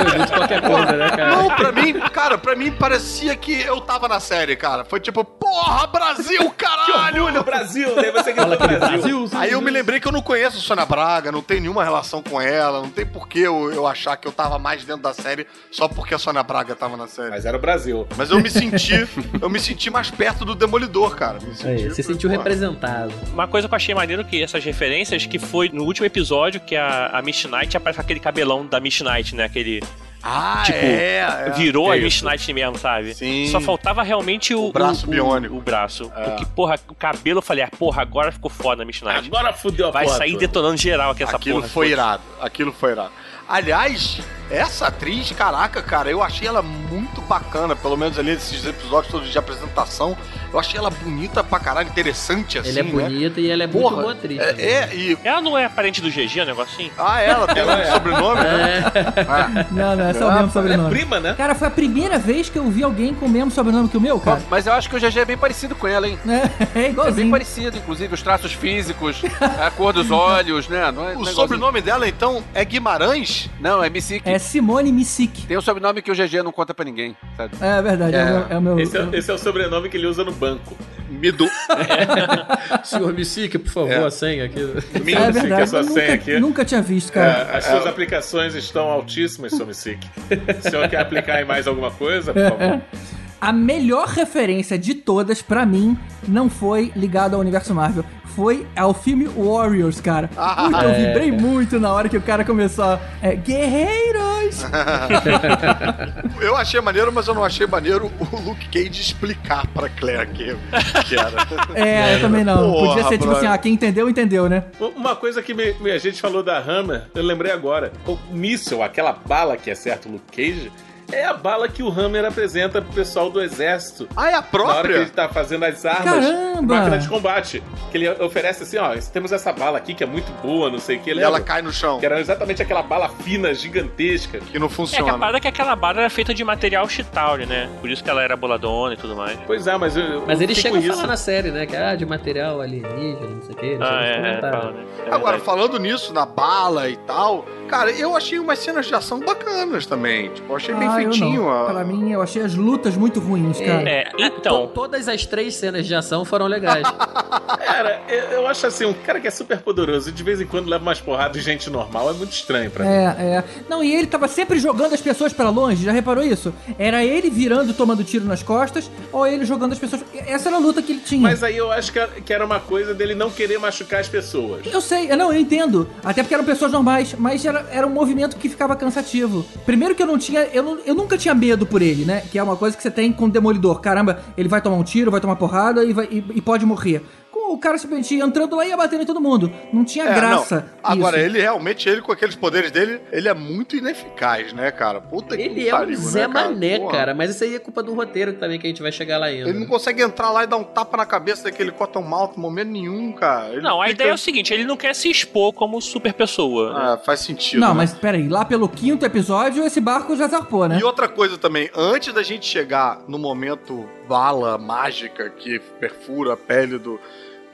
Eu disse qualquer coisa, né, cara? Não, pra mim, cara, pra mim parecia que eu tava na série, cara. Foi tipo, porra, Brasil, Que caralho! orgulho, Brasil! Daí você gritou Brasil. Aí eu me lembrei que eu não conheço a Sônia Braga, não tenho nenhuma relação com ela, não tem por que eu, eu achar que eu tava mais dentro da série só porque a Sônia Braga tava na série. Mas era o Brasil. Mas eu me senti, eu me senti mais perto do Demolidor, cara. Me senti, Aí, você sentiu representado. Uma coisa que eu achei maneiro que essas referências, que foi no último episódio que a, a Miss Knight aparece com aquele cabelão da Miss Knight, né? Aquele. Ah, Tipo, é, é. virou a isso. Miss Knight mesmo, sabe? Sim. Só faltava realmente o. O braço biônico. O, braço. É. Porque, porra, o cabelo, eu falei, ah, porra, agora ficou foda a Miss Knight. Agora fudeu a Vai porra sair toda. detonando geral aqui essa Aquilo porra. foi Foda-se. irado. Aquilo foi irado. Aliás, essa atriz, caraca, cara, eu achei ela muito bacana, pelo menos ali nesses episódios todos de apresentação. Eu achei ela bonita pra caralho, interessante assim, Ela é né? bonita e ela é muito Porra, boa atriz. É, é, e. Ela não é parente do GG, um negocinho? Ah, ela tem Ela um é. sobrenome, né? Ah. Não, não, é só o mesmo Ela é sobrenome. prima, né? Cara, foi a primeira vez que eu vi alguém com o mesmo sobrenome que o meu, cara. Mas eu acho que o GG é bem parecido com ela, hein? É, é É bem igualzinho. parecido, inclusive os traços físicos, a cor dos olhos, né? Não é, O é igualzinho. sobrenome dela, então, é Guimarães? Não, é Missik. É Simone Missick. Tem um sobrenome que o GG não conta pra ninguém, sabe? É verdade, é, É. o meu. É o meu Esse é, esse é o sobrenome que ele usa no banco. Midu. Senhor Missique, por favor, É. a senha aqui. É que é verdade, a sua eu senha nunca, aqui. nunca tinha visto, cara. É, as suas aplicações estão altíssimas, seu Missic. Se o senhor quer aplicar em mais alguma coisa, por favor. A melhor referência de todas, pra mim, não foi ligada ao universo Marvel. Foi ao filme Warriors, cara. Ah, Puta, eu é. vibrei muito na hora que o cara começou a... É, Guerreiros! Eu achei maneiro, mas eu não achei maneiro o Luke Cage explicar pra Claire que, que era. É, eu também não. Porra, Podia ser tipo assim, ah, quem entendeu, entendeu, né? Uma coisa que me- me- a gente falou da Hammer, eu lembrei agora. O míssil, aquela bala que acerta o Luke Cage, é a bala que o Hammer apresenta pro pessoal do exército. Ah, é a Na hora que própria? ele tá fazendo as armas, Caramba! máquina de combate. Que ele oferece assim, ó, temos essa bala aqui que é muito boa, não sei o que. E lembra? ela cai no chão. Que era exatamente aquela bala fina, gigantesca. Que não É que a funciona. parada é que aquela bala era feita de material Chitauri, né? Por isso que ela era boladona e tudo mais. Pois é, mas eu, eu Mas ele chega a falar na série, né? Que é ah, de material alienígena, não sei o que. Ah, é, é, fala, né? É Agora, verdade. falando nisso, na bala e tal, cara, eu achei umas cenas de ação bacanas também. Tipo, eu achei bem Ah, eu feitinho. não. a- Pra mim, eu achei as lutas muito ruins, cara. É, então. todas as três cenas de ação foram legais. Cara, eu, eu acho assim, um cara que é super poderoso e de vez em quando leva umas porradas de gente normal é muito estranho pra mim. É, é. Não, e ele tava sempre jogando as pessoas pra longe, já reparou isso? Era ele virando, tomando tiro nas costas, ou ele jogando as pessoas. Essa era a luta que ele tinha. Mas aí eu acho que era- que era uma coisa dele não querer machucar as pessoas. Eu sei, não, eu entendo. Até porque eram pessoas normais, mas era, era um movimento que ficava cansativo. Primeiro que eu não tinha. Eu, não- eu nunca tinha medo por ele, né? Que é uma coisa que você tem com o demolidor. Caramba, ele vai tomar um tiro, vai tomar porrada e, vai, e, e pode morrer. Com o cara simplesmente entrando lá e ia batendo em todo mundo. Não tinha É, graça. não. Agora, isso. ele realmente, ele com aqueles poderes dele, ele é muito ineficaz, né, cara? Puta que Ele é um pariu, Zé né, cara? Mané, Porra. cara. Mas isso aí é culpa do roteiro também, que a gente vai chegar lá ainda. Ele não consegue entrar lá e dar um tapa na cabeça daquele Cotton Mouth em momento nenhum, cara. Ele Não, a fica- ideia é o seguinte: ele não quer se expor como super pessoa. né? Ah, faz sentido. Não, né? mas peraí, lá pelo quinto episódio, esse barco já zarpou, né? E outra coisa também, antes da gente chegar no momento bala mágica que perfura a pele do.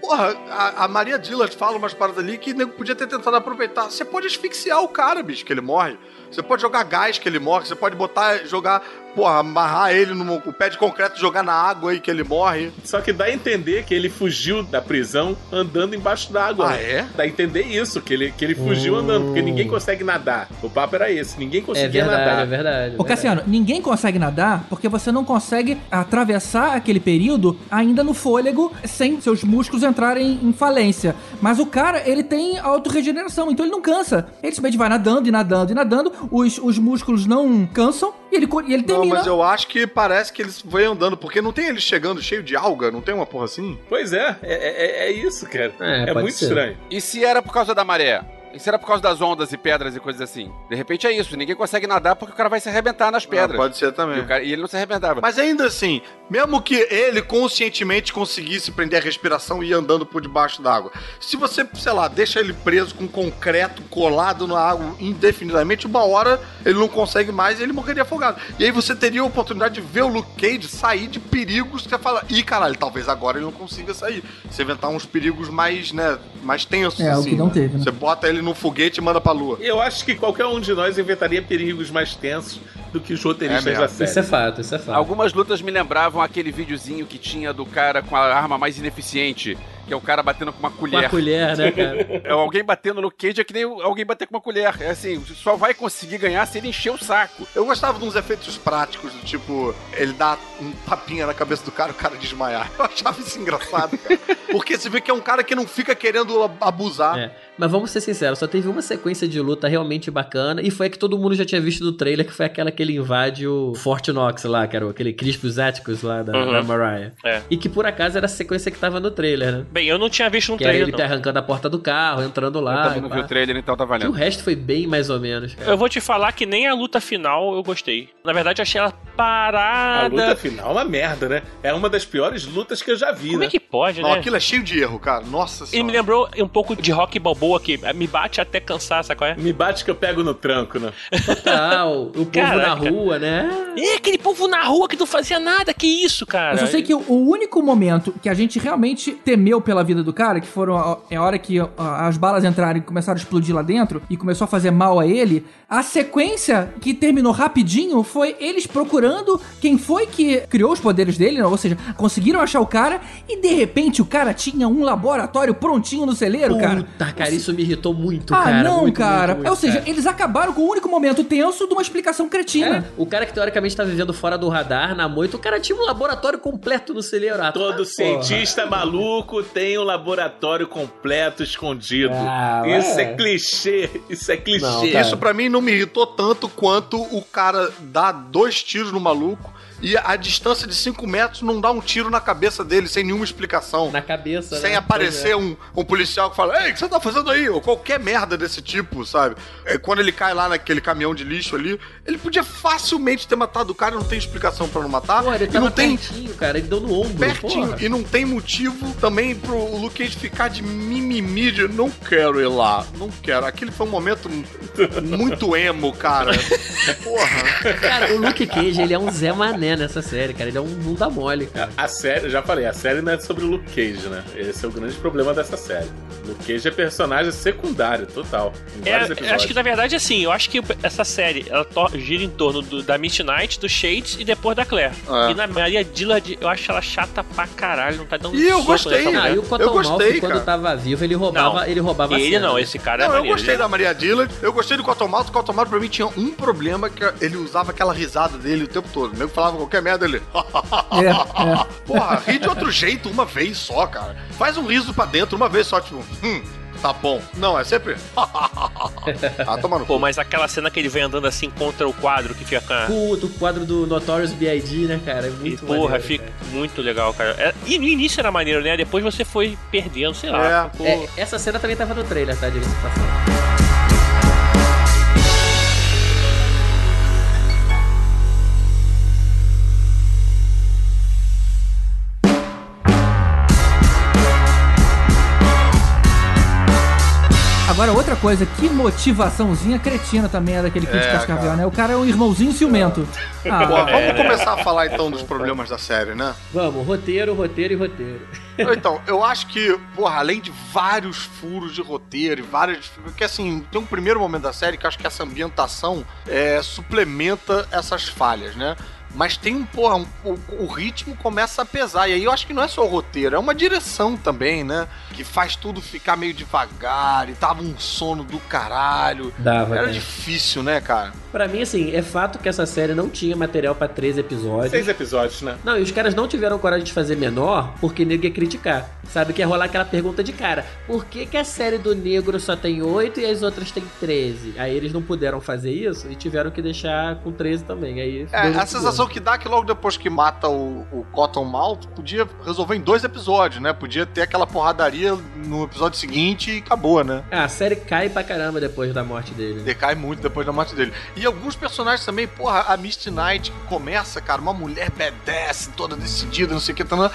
Porra, a, a Maria Dillard fala umas paradas ali que nego podia ter tentado aproveitar. Você pode asfixiar o cara, bicho, que ele morre. Você pode jogar gás que ele morre. Você pode botar, jogar, porra, amarrar ele no pé de concreto e jogar na água aí que ele morre. Só que dá a entender que ele fugiu da prisão andando embaixo d'água. Ah, é? Dá a entender isso, que ele, que ele fugiu andando, porque ninguém consegue nadar. O papo era esse, ninguém É conseguia verdade, nadar. é verdade. é Ô verdade. Cassiano, ninguém consegue nadar porque você não consegue atravessar aquele período ainda no fôlego sem seus músculos entrarem em falência. Mas o cara, ele tem autorregeneração, então ele não cansa. Ele simplesmente vai nadando e nadando e nadando, os, os músculos não cansam e ele, e ele Não, termina. mas eu acho que parece que eles vêm andando, porque não tem ele chegando cheio de alga, não tem uma porra assim? Pois é, é, é, é isso, cara. É, É, muito ser. estranho. E se era por causa da maré? E se era por causa das ondas e pedras e coisas assim? De repente é isso, ninguém consegue nadar porque o cara vai se arrebentar nas pedras. Ah, pode ser E, também. o cara- e ele não se arrebentava. Mas ainda assim, mesmo que ele conscientemente conseguisse prender a respiração e ir andando por debaixo d'água, se você, sei lá, deixa ele preso com concreto colado na água indefinidamente, uma hora ele não consegue mais e ele morreria afogado. E aí você teria a oportunidade de ver o Luke Cage sair de perigos que você fala, ih, caralho, talvez agora ele não consiga sair. Você inventar uns perigos mais, né, mais tensos, É, o assim. que não né? teve, né? Você bota ele no foguete e manda pra lua. Eu acho que qualquer um de nós inventaria perigos mais tensos do que os roteiristas É da série. Isso é fato, isso é fato. Algumas lutas me lembravam aquele videozinho que tinha do cara com a arma mais ineficiente, que é o cara batendo com uma colher. a colher, né, cara? É alguém batendo no Cage é que nem alguém bater com uma colher. É assim, só vai conseguir ganhar se ele encher o saco. Eu gostava de uns efeitos práticos, do tipo, ele dá um tapinha na cabeça do cara e o cara desmaiar. Eu achava isso engraçado, cara. Porque você vê que é um cara que não fica querendo ab- abusar. É. Mas vamos ser sinceros, só teve uma sequência de luta realmente bacana e foi a que todo mundo já tinha visto no trailer, que foi aquela que ele invade o Fort Knox lá, que era aquele Crispus Atticus lá da, Uhum. da Mariah. É. E que por acaso era a sequência que tava no trailer, né? Bem, eu não tinha visto um Que era trailer. ele não. tá arrancando a porta do carro, entrando Eu lá. também e não vi o trailer, então tá Que o valendo. resto foi bem mais ou menos, cara. Eu vou te falar que nem a luta final eu gostei. Na verdade, eu achei ela A parada. luta final é uma merda, né? É uma das piores lutas que eu já vi, Como né? é que pode, Não, né? aquilo é cheio de erro, cara. Nossa Ele senhora. me lembrou um pouco de rock balboa que me bate até cansar, sabe qual é? Me bate que eu pego no tranco, né? Total, o povo na Caraca. rua, né? É aquele povo na rua que não fazia nada, que isso, cara? Eu sei que o o único momento que a gente realmente temeu pela vida do cara, que foram a, é a hora que as balas entraram e começaram a explodir lá dentro e começou a fazer mal a ele, a sequência que terminou rapidinho foi eles procurando quem foi que criou os poderes dele, ou seja, conseguiram achar o cara e de repente o cara tinha um laboratório prontinho no celeiro, cara. Puta, cara, isso me irritou muito, Ah, cara. não, muito, cara. muito, muito, ou seja, cara. eles acabaram com o único momento tenso de uma explicação cretina. É, o cara que teoricamente tá vivendo fora do radar, na moita, o cara tinha um laboratório completo no celeiro. Ah, Todo porra. cientista maluco tem um laboratório completo escondido. Ah, isso ué. é clichê, isso é clichê. Não. Isso pra mim não me irritou tanto quanto o cara dar dois tiros no maluco e a distância de 5 metros não dá um tiro na cabeça dele sem nenhuma explicação. Na cabeça, Sem né? aparecer Pois um, um policial que fala, ei, o que você tá fazendo aí? Ou qualquer merda desse tipo, sabe? É, quando ele cai lá naquele caminhão de lixo ali, ele podia facilmente ter matado o cara e não tem explicação pra não matar. é. Pô, ele e não tem pertinho, cara. Ele deu no ombro. pertinho. porra. E não tem motivo também pro Luke Cage ficar de mimimi de não quero ir lá, não quero. Aquele foi um momento muito emo, cara. Porra. Cara, o Luke Cage, ele é um Zé Mané nessa série, cara. Ele é um bunda mole, cara. A série, eu já falei, a série não é sobre o Luke Cage, né? Esse é o grande problema dessa série. Luke Cage é personagem secundário, total. Em É, vários eu episódios. acho que na verdade assim, eu acho que essa série ela gira em torno do- da Midnight, do Shades e depois da Claire. É. E na Maria Dillard, eu acho ela chata pra caralho, não tá dando E eu gostei, né? Ah, e o Eu Cottonmouth, gostei, quando cara. tava vivo, ele roubava, Não, ele roubava Ele cena, não, né? esse cara é Não, eu maneiro. gostei ele- da Maria Dillard, eu gostei do Cottomato. O Cottomato pra mim tinha um problema que ele usava aquela risada dele o tempo todo. O nego falava qualquer merda, ele. É, é. Porra, ri de outro jeito uma vez só, cara. Faz um riso pra dentro uma vez só, tipo, hum, tá bom. Não, é sempre. ah, toma no Pô, cu. mas aquela cena que ele vem andando assim contra o quadro que fica com a... O, quadro do Notorious B.I.D., né, cara? É E, muito porra, maneiro, fica cara. muito legal, cara. É, e no início era maneiro, né? Depois você foi perdendo, sei lá. É. ficou- É, essa cena também tava no trailer, tá? Diga-se de Agora, outra coisa, que motivaçãozinha cretina também é daquele Kid É, Cascavel, cara. né? O cara é um irmãozinho ciumento. Pô, Ah, vamos começar a falar então dos problemas da série, né? Vamos, roteiro, roteiro e roteiro. Então, eu acho que, porra, além de vários furos de roteiro e várias. Porque assim, tem um primeiro momento da série que eu acho que essa ambientação é, suplementa essas falhas, né? Mas tem um, porra, um- o, o ritmo começa a pesar. E aí eu acho que não é só o roteiro, é uma direção também, né? Que faz tudo ficar meio devagar e tava um sono do caralho. Dava, Era cara. difícil, né, cara? Pra mim, assim, é fato que essa série não tinha material pra três episódios. Seis episódios, né? Não, e os caras não tiveram coragem de fazer menor porque nego ia criticar. Sabe que ia rolar aquela pergunta de cara: por que, que a série do negro só tem 8 e as outras tem 13? Aí eles não puderam fazer isso e tiveram que deixar com 13 também. Aí É, a sensação que dá é que logo depois que mata o, o Cottonmouth, podia resolver em dois episódios, né? Podia ter aquela porradaria no episódio seguinte e acabou, né? Ah, a série cai pra caramba depois da morte dele. né? Decai muito depois da morte dele. E alguns personagens também, porra, a Misty Knight começa, cara, uma mulher badass, toda decidida, não sei o que, tá,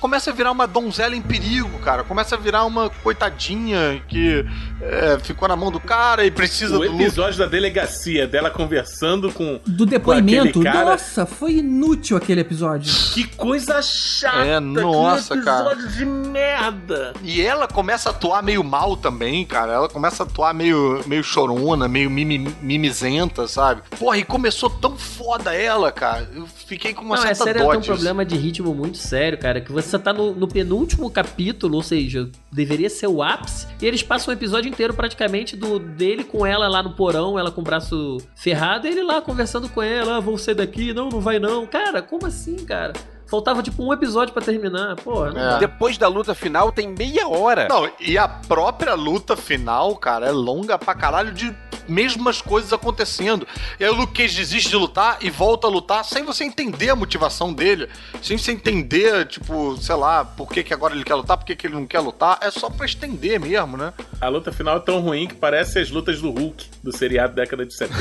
começa a virar uma donzela em perigo, cara. Começa a virar uma coitadinha que é, ficou na mão do cara e precisa O do episódio da delegacia, dela conversando com. do depoimento. aquele cara- Nossa, foi inútil aquele episódio. Que coisa chata! É, nossa, que cara. episódio de merda! E ela começa a atuar meio mal também, cara. Ela começa a atuar meio, meio chorona, meio mimi- mimizenta, sabe? Porra, e começou tão foda ela, cara. Eu fiquei com uma Não, a certa série dó tem um problema de ritmo muito sério, cara. Que você tá no, no penúltimo capítulo, ou seja, deveria ser o ápice. E eles passam o episódio inteiro praticamente do dele com ela lá no porão, ela com o braço ferrado, e ele lá conversando com ela, ah, vou sair daqui, não, não vai não. Cara, como assim, cara? Faltava tipo um episódio pra terminar. Porra, não É. Depois da luta final tem meia hora. Não, e a própria luta final, cara, é longa pra caralho de mesmas coisas acontecendo. E aí o Luke Cage desiste de lutar e volta a lutar sem você entender a motivação dele, sem você entender, tipo, sei lá, por que, que agora ele quer lutar, por que, que ele não quer lutar. É só pra estender mesmo, né? A luta final é tão ruim que parece as lutas do Hulk, do seriado década de 70.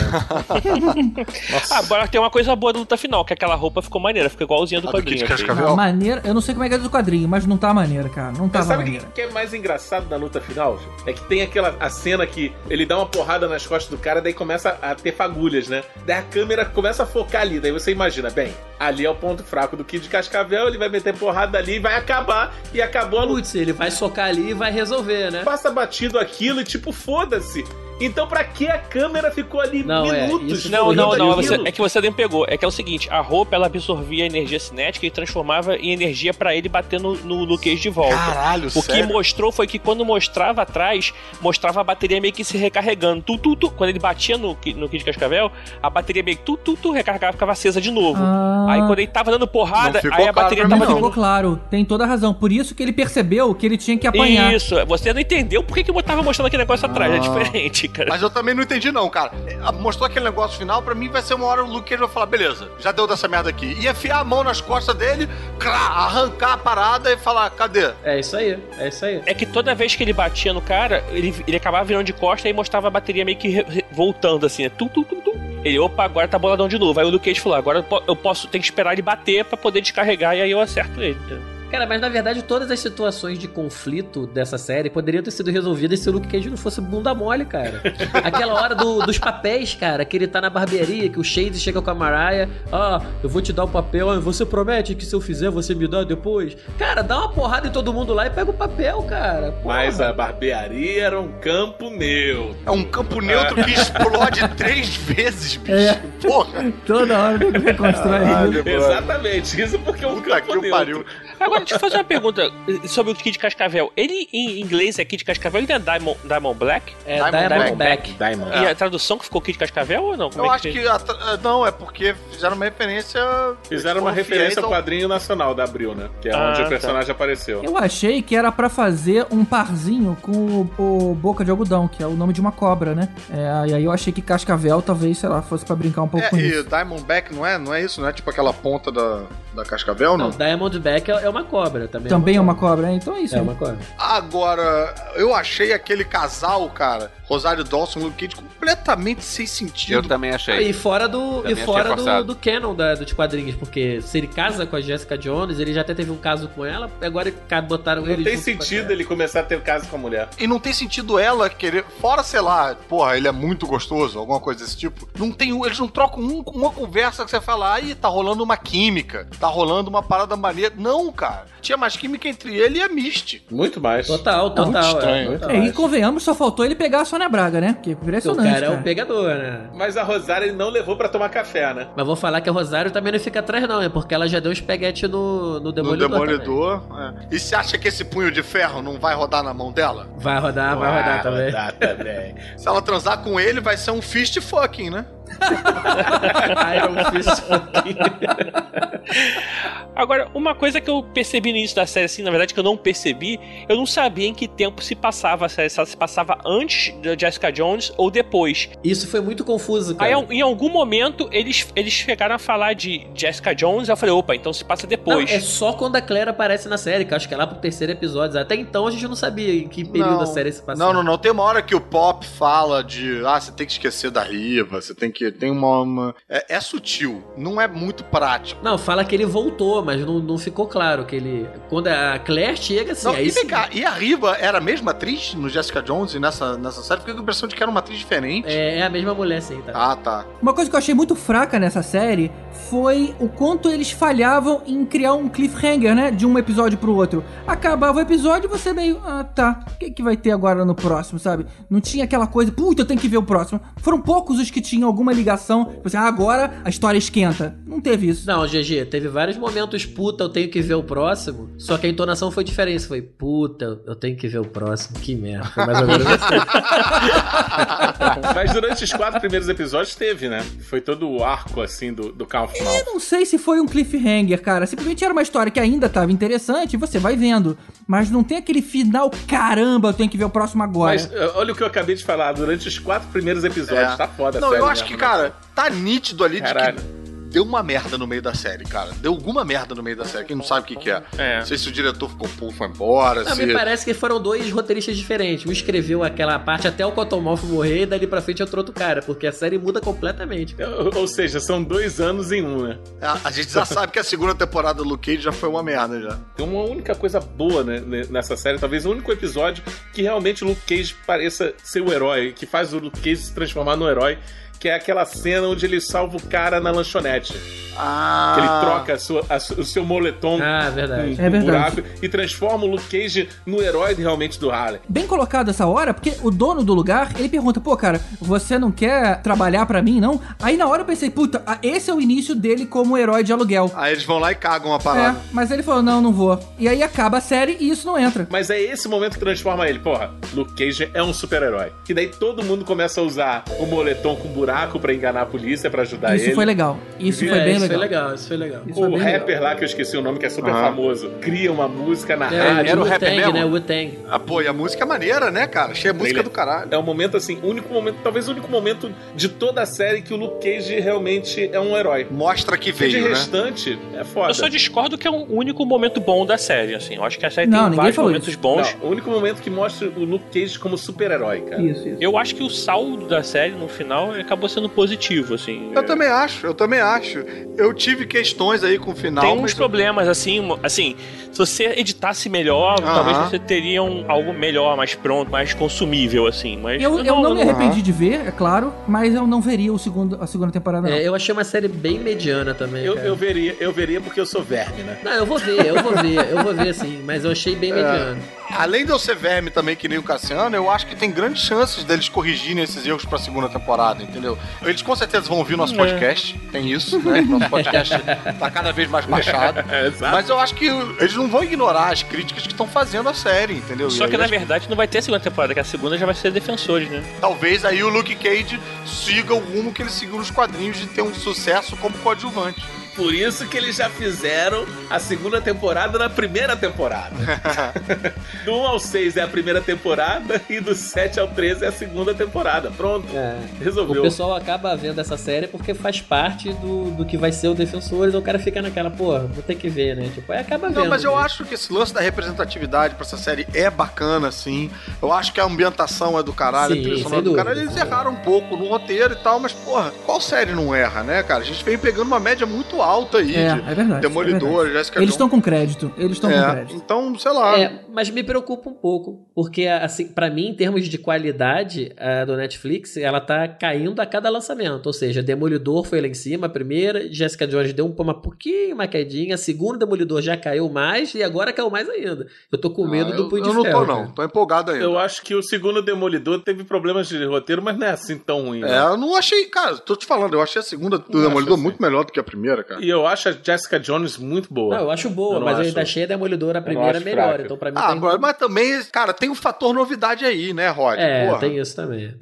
Nossa. Ah, agora tem uma coisa boa da luta final, que aquela roupa ficou maneira, ficou igualzinha do A do quadrinho. Cascavel. A maneira, eu não sei como é que é do quadrinho, mas não tá maneira, cara. Não Mas tava sabe o maneira. que, que é mais engraçado da luta final? É que tem aquela a cena que ele dá uma porrada nas costas do cara, daí começa a ter fagulhas, né? Daí a câmera começa a focar ali, daí você imagina, bem, ali é o ponto fraco do Kid Cascavel, ele vai meter porrada ali e vai acabar, e acabou a luta. Putz, ele vai socar ali e vai resolver, né? Passa batido aquilo e tipo, foda-se. Então pra que a câmera ficou ali Não, é, minutos? isso Não, não, não, você- é que você nem pegou. É que é o seguinte, a roupa ela absorvia a energia cinética e transformava em energia pra ele bater no, no Cage de volta. Caralho, O que sério? mostrou foi que quando mostrava atrás, mostrava a bateria meio que se recarregando. Tu, tu, tu. Quando ele batia no, no Kid Cascavel, a bateria meio que tu, tu, tu, recarregava ficava acesa de novo. Ah. Aí quando ele tava dando porrada, aí a claro bateria tava Não não. ficou claro, tem toda a razão. Por isso que ele percebeu que ele tinha que apanhar. Isso, você não entendeu por que, que eu tava mostrando aquele negócio atrás, é diferente. Entendi, cara. Mas eu também não entendi, não, cara. É, Mostrou aquele negócio final, pra mim vai ser uma hora o Luke Cage vai falar, beleza, já deu dessa merda aqui. E enfiar a mão nas costas dele, crá, arrancar a parada e falar, cadê? É isso aí, é isso aí. É que toda vez que ele batia no cara, ele, ele acabava virando de costa e mostrava a bateria meio que re- re- voltando, assim, né? Tum, tum, tum, tum. Ele, opa, agora tá boladão de novo. Aí o Luke Cage falou, agora eu po- eu posso, tem que esperar ele bater pra poder descarregar e aí eu acerto ele. Cara, mas na verdade todas as situações de conflito dessa série poderiam ter sido resolvidas se o Luke Cage não fosse bunda mole, cara. Aquela hora do- dos papéis, cara, que ele tá na barbearia, que o Shade chega com a Mariah, ah, eu vou te dar o papel, ah, você promete que se eu fizer você me dá depois? Cara, dá uma porrada em todo mundo lá e pega o papel, cara. Porra. Mas a barbearia era um campo meu. É um campo neutro que explode três vezes, bicho. É. Porra. Toda hora tem que reconstrói. Mano. Exatamente, isso porque é um Puta campo que o neutro. pariu. Agora, deixa eu fazer uma pergunta eh, sobre o Kid Cascavel. Ele, em inglês, é Kid Cascavel, ele é Diamond, Diamond Black? É Diamond Diamondback. Diamond. E a tradução que ficou Kid Cascavel ou não? Como Eu é acho que. a tra- Não, é porque fizeram uma referência. Fizeram uma referência ao quadrinho nacional da Abril, né? Que é Ah, onde tá. o personagem apareceu. Eu achei que era pra fazer um parzinho com o, o Boca de Algodão, que é o nome de uma cobra, né? É, e aí eu achei que Cascavel talvez, sei lá, fosse pra brincar um pouco É, com e isso. Diamondback não é? Não é isso? Não é tipo aquela ponta da, da cascavel, não? Não, Diamondback é é uma cobra também. Também é uma cobra, né? Então é isso. É aí. uma cobra. Agora, eu achei aquele casal, cara, Rosário Dawson Luke Cage, completamente sem Eu sentido. também achei. E fora do, Também e fora do, do canon da, dos quadrinhos, porque se ele casa com a Jessica Jones, ele já até teve um caso com ela, agora botaram Não ele tem junto com a sentido ele começar a ter caso com a mulher. E não tem sentido ela querer. Fora, sei lá, porra, ele é muito gostoso, alguma coisa desse tipo. Não tem. Eles não trocam um, uma conversa que você fala, aí tá rolando uma química, tá rolando uma parada maneira. Não, cara. Tinha mais química entre ele e a Misty. Muito mais. Total, total. Muito estranho. É, total. É, e convenhamos, só faltou ele pegar a Sônia Braga, né? Que é o impressionante. cara é cara. um pegador, né? Mas a Rosário ele não levou pra tomar café, né? Mas vou falar que a Rosário também não fica atrás, não, é porque ela já deu espaguete no, no No Demolidor. Demolidor. é. E você acha que esse punho de ferro não vai rodar na mão dela? Vai rodar, vai rodar também. rodar também. Se ela transar com ele, vai ser um fist fucking, né? Iron Fist. Agora, uma coisa que eu percebi no início da série, assim, na verdade que eu não percebi, eu não sabia em que tempo se passava a série, se ela se passava antes da Jessica Jones ou depois. Isso foi muito confuso, cara. Aí, em algum momento, eles, eles chegaram a falar de Jessica Jones, eu falei, opa, então se passa Não, depois. é só quando a Claire aparece na série, que eu acho que é lá pro terceiro episódio. Até então a gente não sabia em que período Não. da série se passava. Não, não, não. Tem uma hora que o Pop fala de. Ah, você tem que esquecer da Riva, você tem que. Tem uma. uma- É, é sutil, não é muito prático. Não, fala que ele voltou, mas não, não ficou claro que ele. Quando a Claire chega, assim, Não, aí e sim. cá, e a Riva era a mesma atriz no Jessica Jones e nessa, nessa série? Fiquei com a impressão de que era uma atriz diferente. É, é a mesma mulher, sim, tá? Ah, tá. Uma coisa que eu achei muito fraca nessa série foi o quanto eles falhavam em criar um cliffhanger, né? De um episódio pro outro. Acabava o episódio e você meio, ah, tá. O que, que vai ter agora no próximo, sabe? Não tinha aquela coisa, puta, eu tenho que ver o próximo. Foram poucos os que tinham alguma ligação. Tipo assim, ah, agora a história esquenta. Não teve isso. Não, GG, teve vários momentos, puta, eu tenho que ver o próximo. Só que a entonação foi diferente. Foi, puta, eu tenho que ver o próximo. Que merda. Foi mais ou menos assim. Mas durante os quatro primeiros episódios teve, né? Foi todo o arco, assim, do, do carro final. Eu não sei se foi um cliffhanger, cara. Simplesmente era uma história que ainda tava interessante e você vai vendo. Mas não tem aquele final, caramba, eu tenho que ver o próximo agora. Mas uh, olha o que eu acabei de falar, durante os quatro primeiros episódios, É. tá foda Não, eu acho mesmo, que, né? cara, tá nítido ali de Caralho. que deu uma merda no meio da série, cara. Deu alguma merda no meio da série. Quem não sabe o que, que é. É. Não sei se o diretor ficou puto, foi embora. Não, se... me parece que foram dois roteiristas diferentes. Um escreveu aquela parte até o Cottonmouth morrer e dali pra frente entrou outro cara, porque a série muda completamente. Ou, ou seja, são dois anos em um, né? A, a gente já sabe que a segunda temporada do Luke Cage já foi uma merda já. Tem uma única coisa boa né, né, nessa série, talvez o único episódio que realmente o Luke Cage pareça ser o herói, que faz o Luke Cage se transformar no herói, que é aquela cena onde ele salva o cara na lanchonete. Ah. Que ele troca a sua- a o seu moletom Ah, verdade. com É verdade. buraco e transforma o Luke Cage no herói realmente do Harley. Bem colocado essa hora, porque o dono do lugar, ele pergunta, pô, cara, você não quer trabalhar pra mim, não? Aí na hora eu pensei, puta, esse é o início dele como herói de aluguel. Aí eles vão lá e cagam a É, parada. mas ele falou, não, não vou. E aí acaba a série e isso não entra. Mas é esse momento que transforma ele. Porra, Luke Cage é um super-herói. Que daí todo mundo começa a usar o moletom com buraco pra enganar a polícia, pra ajudar Isso ele. foi legal. Isso É, foi bem isso legal. foi legal, isso foi legal. Isso foi O bem rapper legal. lá, que eu esqueci o nome, que é super Aham. famoso, cria uma música na É, rádio. era o rapper mesmo? né? Wu-Tang. Ah, pô, e a música é maneira, né, cara? Achei a música do caralho. É um momento assim, o único momento, talvez o único momento de toda a série que o Luke Cage realmente é um herói. Mostra que Porque de veio, né? restante, é foda. Eu só discordo que é o único momento bom da série, assim. Eu acho que a série Não, tem vários falou momentos isso. bons. Não, o único momento que mostra o Luke Cage como super-herói, cara. Isso, isso. Eu acho que o saldo da série, no final, acabou sendo positivo, assim. Eu também acho, eu também acho. Eu tive questões aí com o final, Tem uns mas problemas, assim, assim, se você editasse melhor, Aham. talvez você teria um, algo melhor, mais pronto, mais consumível, assim. Mas Eu, eu não me Aham. arrependi de ver, é claro, mas eu não veria o segundo, a segunda temporada, não. É, eu achei uma série bem mediana também. Eu, cara. eu veria, eu veria porque eu sou verme, né? Não, eu vou ver, eu vou ver, eu vou ver sim, mas eu achei bem mediano. Além de eu ser verme também, que nem o Cassiano, eu acho que tem grandes chances deles corrigirem esses erros pra segunda temporada, entendeu? Eles com certeza vão ouvir nosso podcast, tem isso, né? Nosso podcast tá cada vez mais baixado. É, exato. Mas eu acho que eles não vão ignorar as críticas que estão fazendo a série, entendeu? Só que na verdade não vai ter segunda temporada, que a segunda já vai ser Defensores, né? talvez aí o Luke Cage siga o rumo que ele seguiu nos quadrinhos de ter um sucesso como coadjuvante. Por isso que eles já fizeram a segunda temporada na primeira temporada. do 1 ao 6 é a primeira temporada e do 7 ao 13 é a segunda temporada. Pronto. É. Resolveu. O pessoal acaba vendo essa série porque faz parte do, do que vai ser o Defensores, o cara fica naquela, pô, vou ter que ver, né? Tipo, aí acaba vendo. Não, mas eu né? acho que esse lance da representatividade pra essa série é bacana, sim. Eu acho que a ambientação é do caralho, Sim, a trilha sonora é do caralho. Eles erraram um pouco no roteiro e tal, mas, porra, qual série não erra, né, cara? A gente vem pegando uma média muito alta aí É, de é verdade. é Demolidor, verdade. Jessica Eles estão com crédito. Eles estão com É, crédito. então, sei lá. É, mas me preocupa um pouco, porque assim, para mim, em termos de qualidade a do Netflix, ela tá caindo a cada lançamento. Ou seja, Demolidor foi lá em cima, a primeira, Jessica Jones deu uma pouquinho uma quedinha, a segunda Demolidor já caiu mais e agora caiu mais ainda. Eu tô com medo Ah, do eu, Punho de eu não tô, não. Tô empolgado ainda. Eu acho que o segundo Demolidor teve problemas de roteiro, mas não é assim tão ruim. É, né? eu não achei, cara, tô te falando, eu achei a segunda do Não Demolidor assim. muito melhor do que a primeira, cara. E eu acho a Jessica Jones muito boa. Não, eu acho boa, Eu não mas eu acho- ainda achei a Demolidor a primeira melhor. fraca. Então, pra mim, Ah, tem... mas, mas também, cara, tem o fator novidade aí, né, Rod? É, Porra. tem isso também.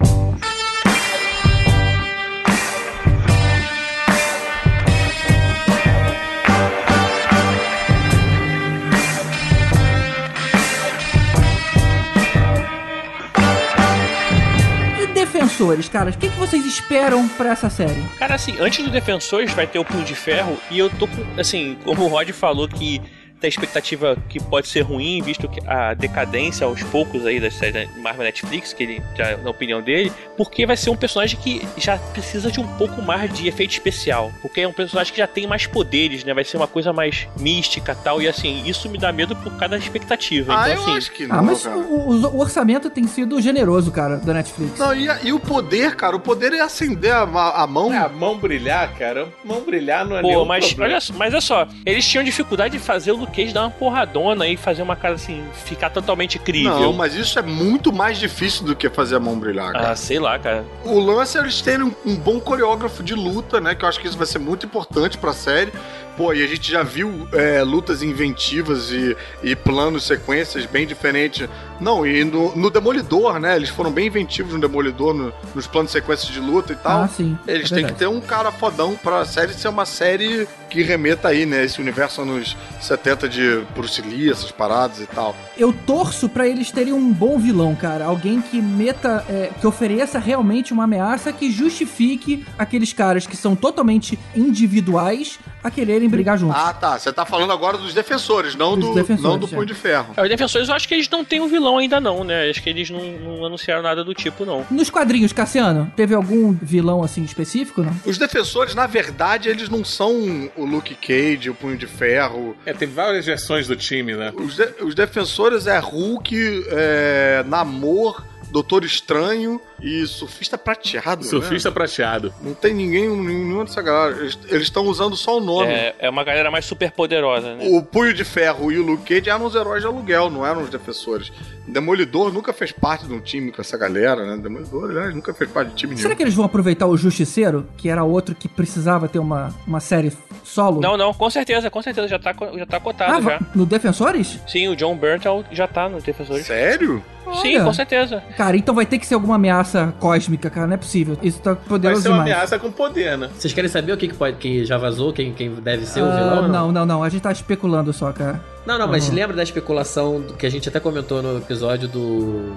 E defensores, cara, o que, que vocês esperam pra essa série? Cara, assim, antes do Defensores vai ter o Punho de Ferro e eu tô com, assim, como o Rod falou que tem expectativa que pode ser ruim, visto que a decadência aos poucos aí das séries da Marvel Netflix, que ele, já, na opinião dele, porque vai ser um personagem que já precisa de um pouco mais de efeito especial, porque é um personagem que já tem mais poderes, né? Vai ser uma coisa mais mística tal, e assim, isso me dá medo por causa da expectativa. Ah, então, eu assim, acho que não, Ah, mas cara. o, o- orçamento tem sido generoso, cara, da Netflix. Não, e, a- e o poder, cara, o poder é acender a, a- mão. É, a mão brilhar, cara. Mão brilhar não é Pô, nenhum mas problema. olha, só- mas olha só, eles tinham dificuldade de fazer o Cage dar uma porradona e fazer uma cara assim, ficar totalmente crível. Não, mas isso é muito mais difícil do que fazer a mão brilhar, cara. Ah, sei lá, cara. O lance é eles terem um, um bom coreógrafo de luta, né? Que eu acho que isso vai ser muito importante pra série. Pô, e a gente já viu é, lutas inventivas e, e planos, sequências bem diferentes. Não, e no, no Demolidor, né? Eles foram bem inventivos no Demolidor, no- nos planos de sequências de luta e tal. Ah, sim. Eles é têm que ter um cara fodão pra série ser uma série que remeta aí, né? Esse universo anos 70 de Bruce Lee, essas paradas e tal. Eu torço pra eles terem um bom vilão, cara. Alguém que meta, é, que ofereça realmente uma ameaça que justifique aqueles caras que são totalmente individuais a quererem brigar juntos. Ah, tá. Você tá falando agora dos defensores, não Dos do, defensores, não do é. Punho de Ferro. É, Os defensores eu acho que eles não têm um vilão ainda não, né? Acho que eles não, não anunciaram nada do tipo, não. Nos quadrinhos, Cassiano, teve algum vilão assim específico, não? Os defensores, na verdade, eles não são o Luke Cage, o Punho de Ferro. É, tem várias versões do time, né? Os, de- os defensores é Hulk, é, Namor, Doutor Estranho e Surfista Prateado. Surfista né? prateado. Não tem ninguém, nenhuma dessa galera. Eles- estão usando só o nome. É, é uma galera mais super poderosa, né? O Punho de Ferro e o Luke Cage eram os heróis de aluguel, não eram os defensores. Demolidor nunca fez parte de um time com essa galera, né? Demolidor, aliás, nunca fez parte de time nenhum. Será que eles vão aproveitar o Justiceiro, que era outro que precisava ter uma, uma série solo? Não, não, com certeza, com certeza, já tá, já tá cotado Ah, já. no Defensores? Sim, o John Berntal já tá nos defensores. Sério? Sim, Olha. com certeza. Cara, então vai ter que ser alguma ameaça cósmica, cara. Não é possível. Isso tá Vai poderoso ser uma demais. ameaça com poder, né? Vocês querem saber o que, que pode, quem já vazou, quem, quem deve ser o Ah, vilão? não, não, não. A gente tá especulando só, cara. Não, não, mas Uhum. lembra da especulação que a gente até comentou no episódio do,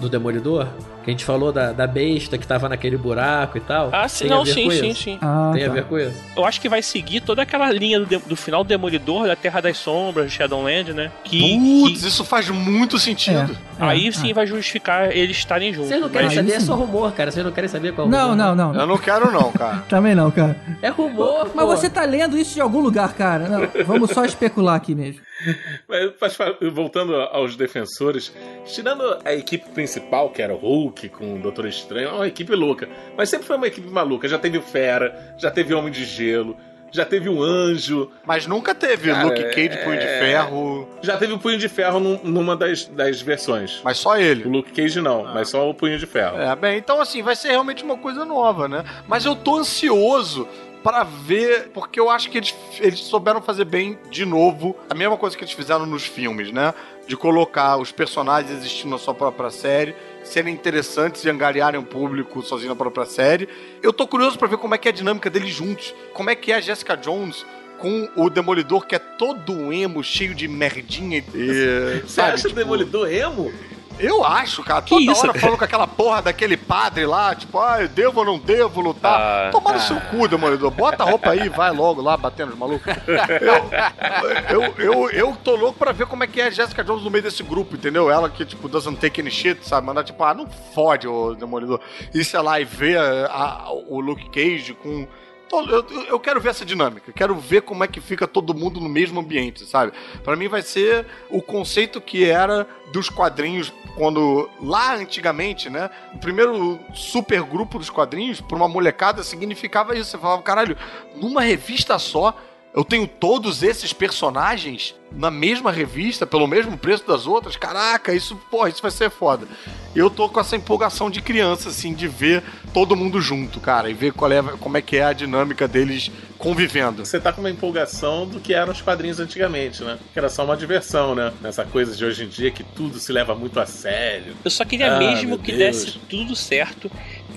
do Demolidor? Que a gente falou da, da besta que tava naquele buraco e tal? Ah, sim, Tem a não, ver sim, com sim, isso? sim. Ah, Tem a tá. ver com isso? Eu acho que vai seguir toda aquela linha do, do final do Demolidor, da Terra das Sombras, de Shadowland, né? Que, Putz, que isso faz muito sentido. É, aí é, sim é. vai justificar eles estarem juntos. Vocês não querem Aí saber, é sim. só rumor, cara. Vocês não querem saber qual é o Não, rumor, não, né? não. Eu não quero não, cara. Também não, cara. É rumor, Mas pô. você tá lendo isso de algum lugar, cara. Não, vamos só especular aqui mesmo. Mas, mas, voltando aos defensores, tirando a equipe principal, que era o Hulk com o Doutor Estranho, é uma equipe louca. Mas sempre foi uma equipe maluca. Já teve o Fera, já teve o Homem de Gelo, já teve o Anjo, Mas nunca teve Cara, Luke Cage, Punho de é- Ferro. já teve o Punho de Ferro num- numa das, das versões. Mas só ele. O Luke Cage não, mas só o Punho de Ferro. É, bem, então assim, vai ser realmente uma coisa nova, né? Mas eu tô ansioso pra ver, porque eu acho que eles, eles souberam fazer bem de novo a mesma coisa que eles fizeram nos filmes, né? De colocar os personagens existindo na sua própria série, serem interessantes e angariarem o público sozinho na própria série. Eu tô curioso pra ver como é que é a dinâmica deles juntos. Como é que é a Jessica Jones com o Demolidor, que é todo emo, cheio de merdinha e. Você sabe, acha o tipo, Demolidor emo? Eu acho, cara. Toda isso? hora falando com aquela porra daquele padre lá, tipo, ah, eu devo ou não devo lutar. Ah, Tomar no seu cu, demolidor. Bota a roupa aí, vai logo lá, batendo os malucos. Eu, eu, eu, eu tô louco pra ver como é que é a Jessica Jones no meio desse grupo, entendeu? Ela que, tipo, doesn't take any shit, sabe? Mandar, tipo, ah, não fode o demolidor. E, sei lá, e ver a- a- o Luke Cage com... Então, Eu, eu- quero ver essa dinâmica, quero ver como é que fica todo mundo no mesmo ambiente, sabe? Pra mim vai ser o conceito que era dos quadrinhos quando lá antigamente, né, o primeiro super grupo dos quadrinhos pra uma molecada significava isso. Você falava, caralho, numa revista só eu tenho todos esses personagens na mesma revista, pelo mesmo preço das outras. Caraca, isso, porra, isso vai ser foda. Eu tô com essa empolgação de criança, assim, de ver todo mundo junto, cara, e ver qual é, como é que é a dinâmica deles convivendo. Você tá com uma empolgação do que eram os quadrinhos antigamente, né? Que era só uma diversão, né? Nessa coisa de hoje em dia que tudo se leva muito a sério. Eu só queria Ah, mesmo que Deus. desse tudo certo,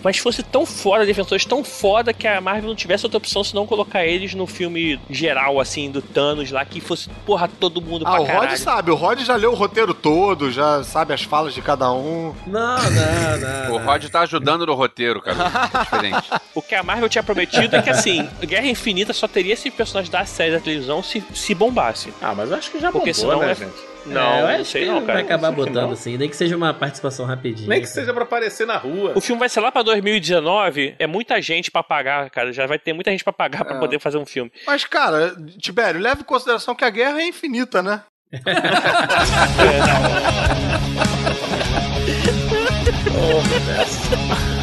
mas fosse tão foda, Defensores, tão foda que a Marvel não tivesse outra opção senão colocar eles no filme geral, assim, do Thanos lá, que fosse, porra, todo mundo Ah, pra o Rod sabe, o Rod já leu o roteiro todo, já sabe as falas de cada um. Não, não, não. O. Rod tá ajudando no roteiro, cara. É diferente. O que a Marvel tinha prometido é que, assim, Guerra Infinita só teria esse personagem da série da televisão se, se bombasse. Ah, mas eu acho que já Porque bombou, senão né, é- gente? Não, É, eu não acho sei que não, vai cara. acabar Acho que botando não. assim, nem que seja uma participação rapidinha. Nem que cara. seja pra aparecer na rua. O filme vai ser lá pra 2019, é muita gente pra pagar, cara. Já vai ter muita gente pra pagar pra É. poder fazer um filme. Mas, cara, Tibério, leve em consideração que a guerra é infinita, né? E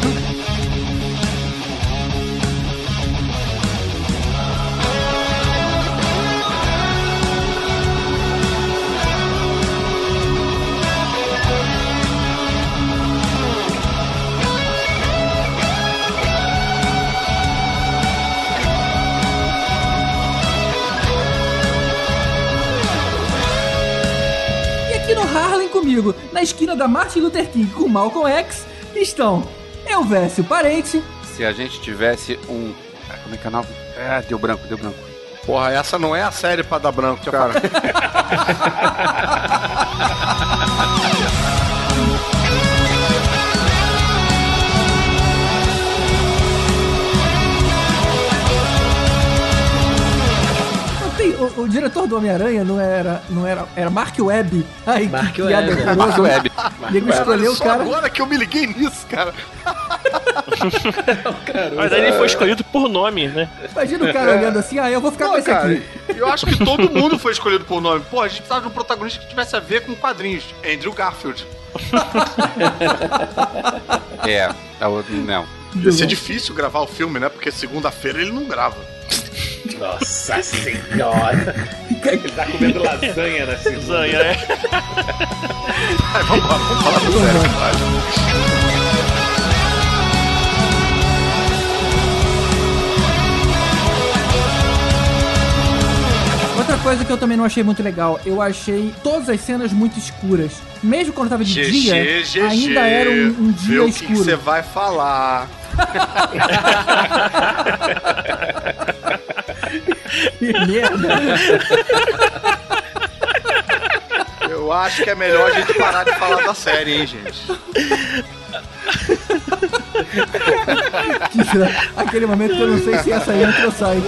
Na esquina da Martin Luther King com Malcolm X, estão Elvésio Parente, Se a gente tivesse um. ah, Como é que é o nome? É, deu branco, deu branco. Porra, essa não é a série pra dar branco, cara. o, o diretor do Homem-Aranha não era, não era, era Mark Webb. Ai, Mark que piada Webb, é. horrorosa. Web. O nego escolheu o Só cara. agora que eu me liguei nisso, cara. Mas aí ele foi escolhido por nome, né? Imagina o cara olhando assim, ah, eu vou ficar com Pô, esse cara, aqui. eu acho que todo mundo foi escolhido por nome. Pô, a gente precisava de um protagonista que tivesse a ver com quadrinhos. Andrew Garfield. É, é o- não. Ia ser difícil gravar o filme, né? Porque segunda-feira ele não grava. Nossa senhora! Ele tá comendo lasanha na segunda. Né? Ai, vamos falar do sério, cara. Outra coisa que eu também não achei muito legal. Eu achei todas as cenas muito escuras. Mesmo quando tava de dia, ainda era um, um Vê dia o que escuro. você vai falar. Que merda. Eu acho que é melhor a gente parar de falar da série, hein, gente. Que será? Aquele momento que eu não sei se essa entra ou sai.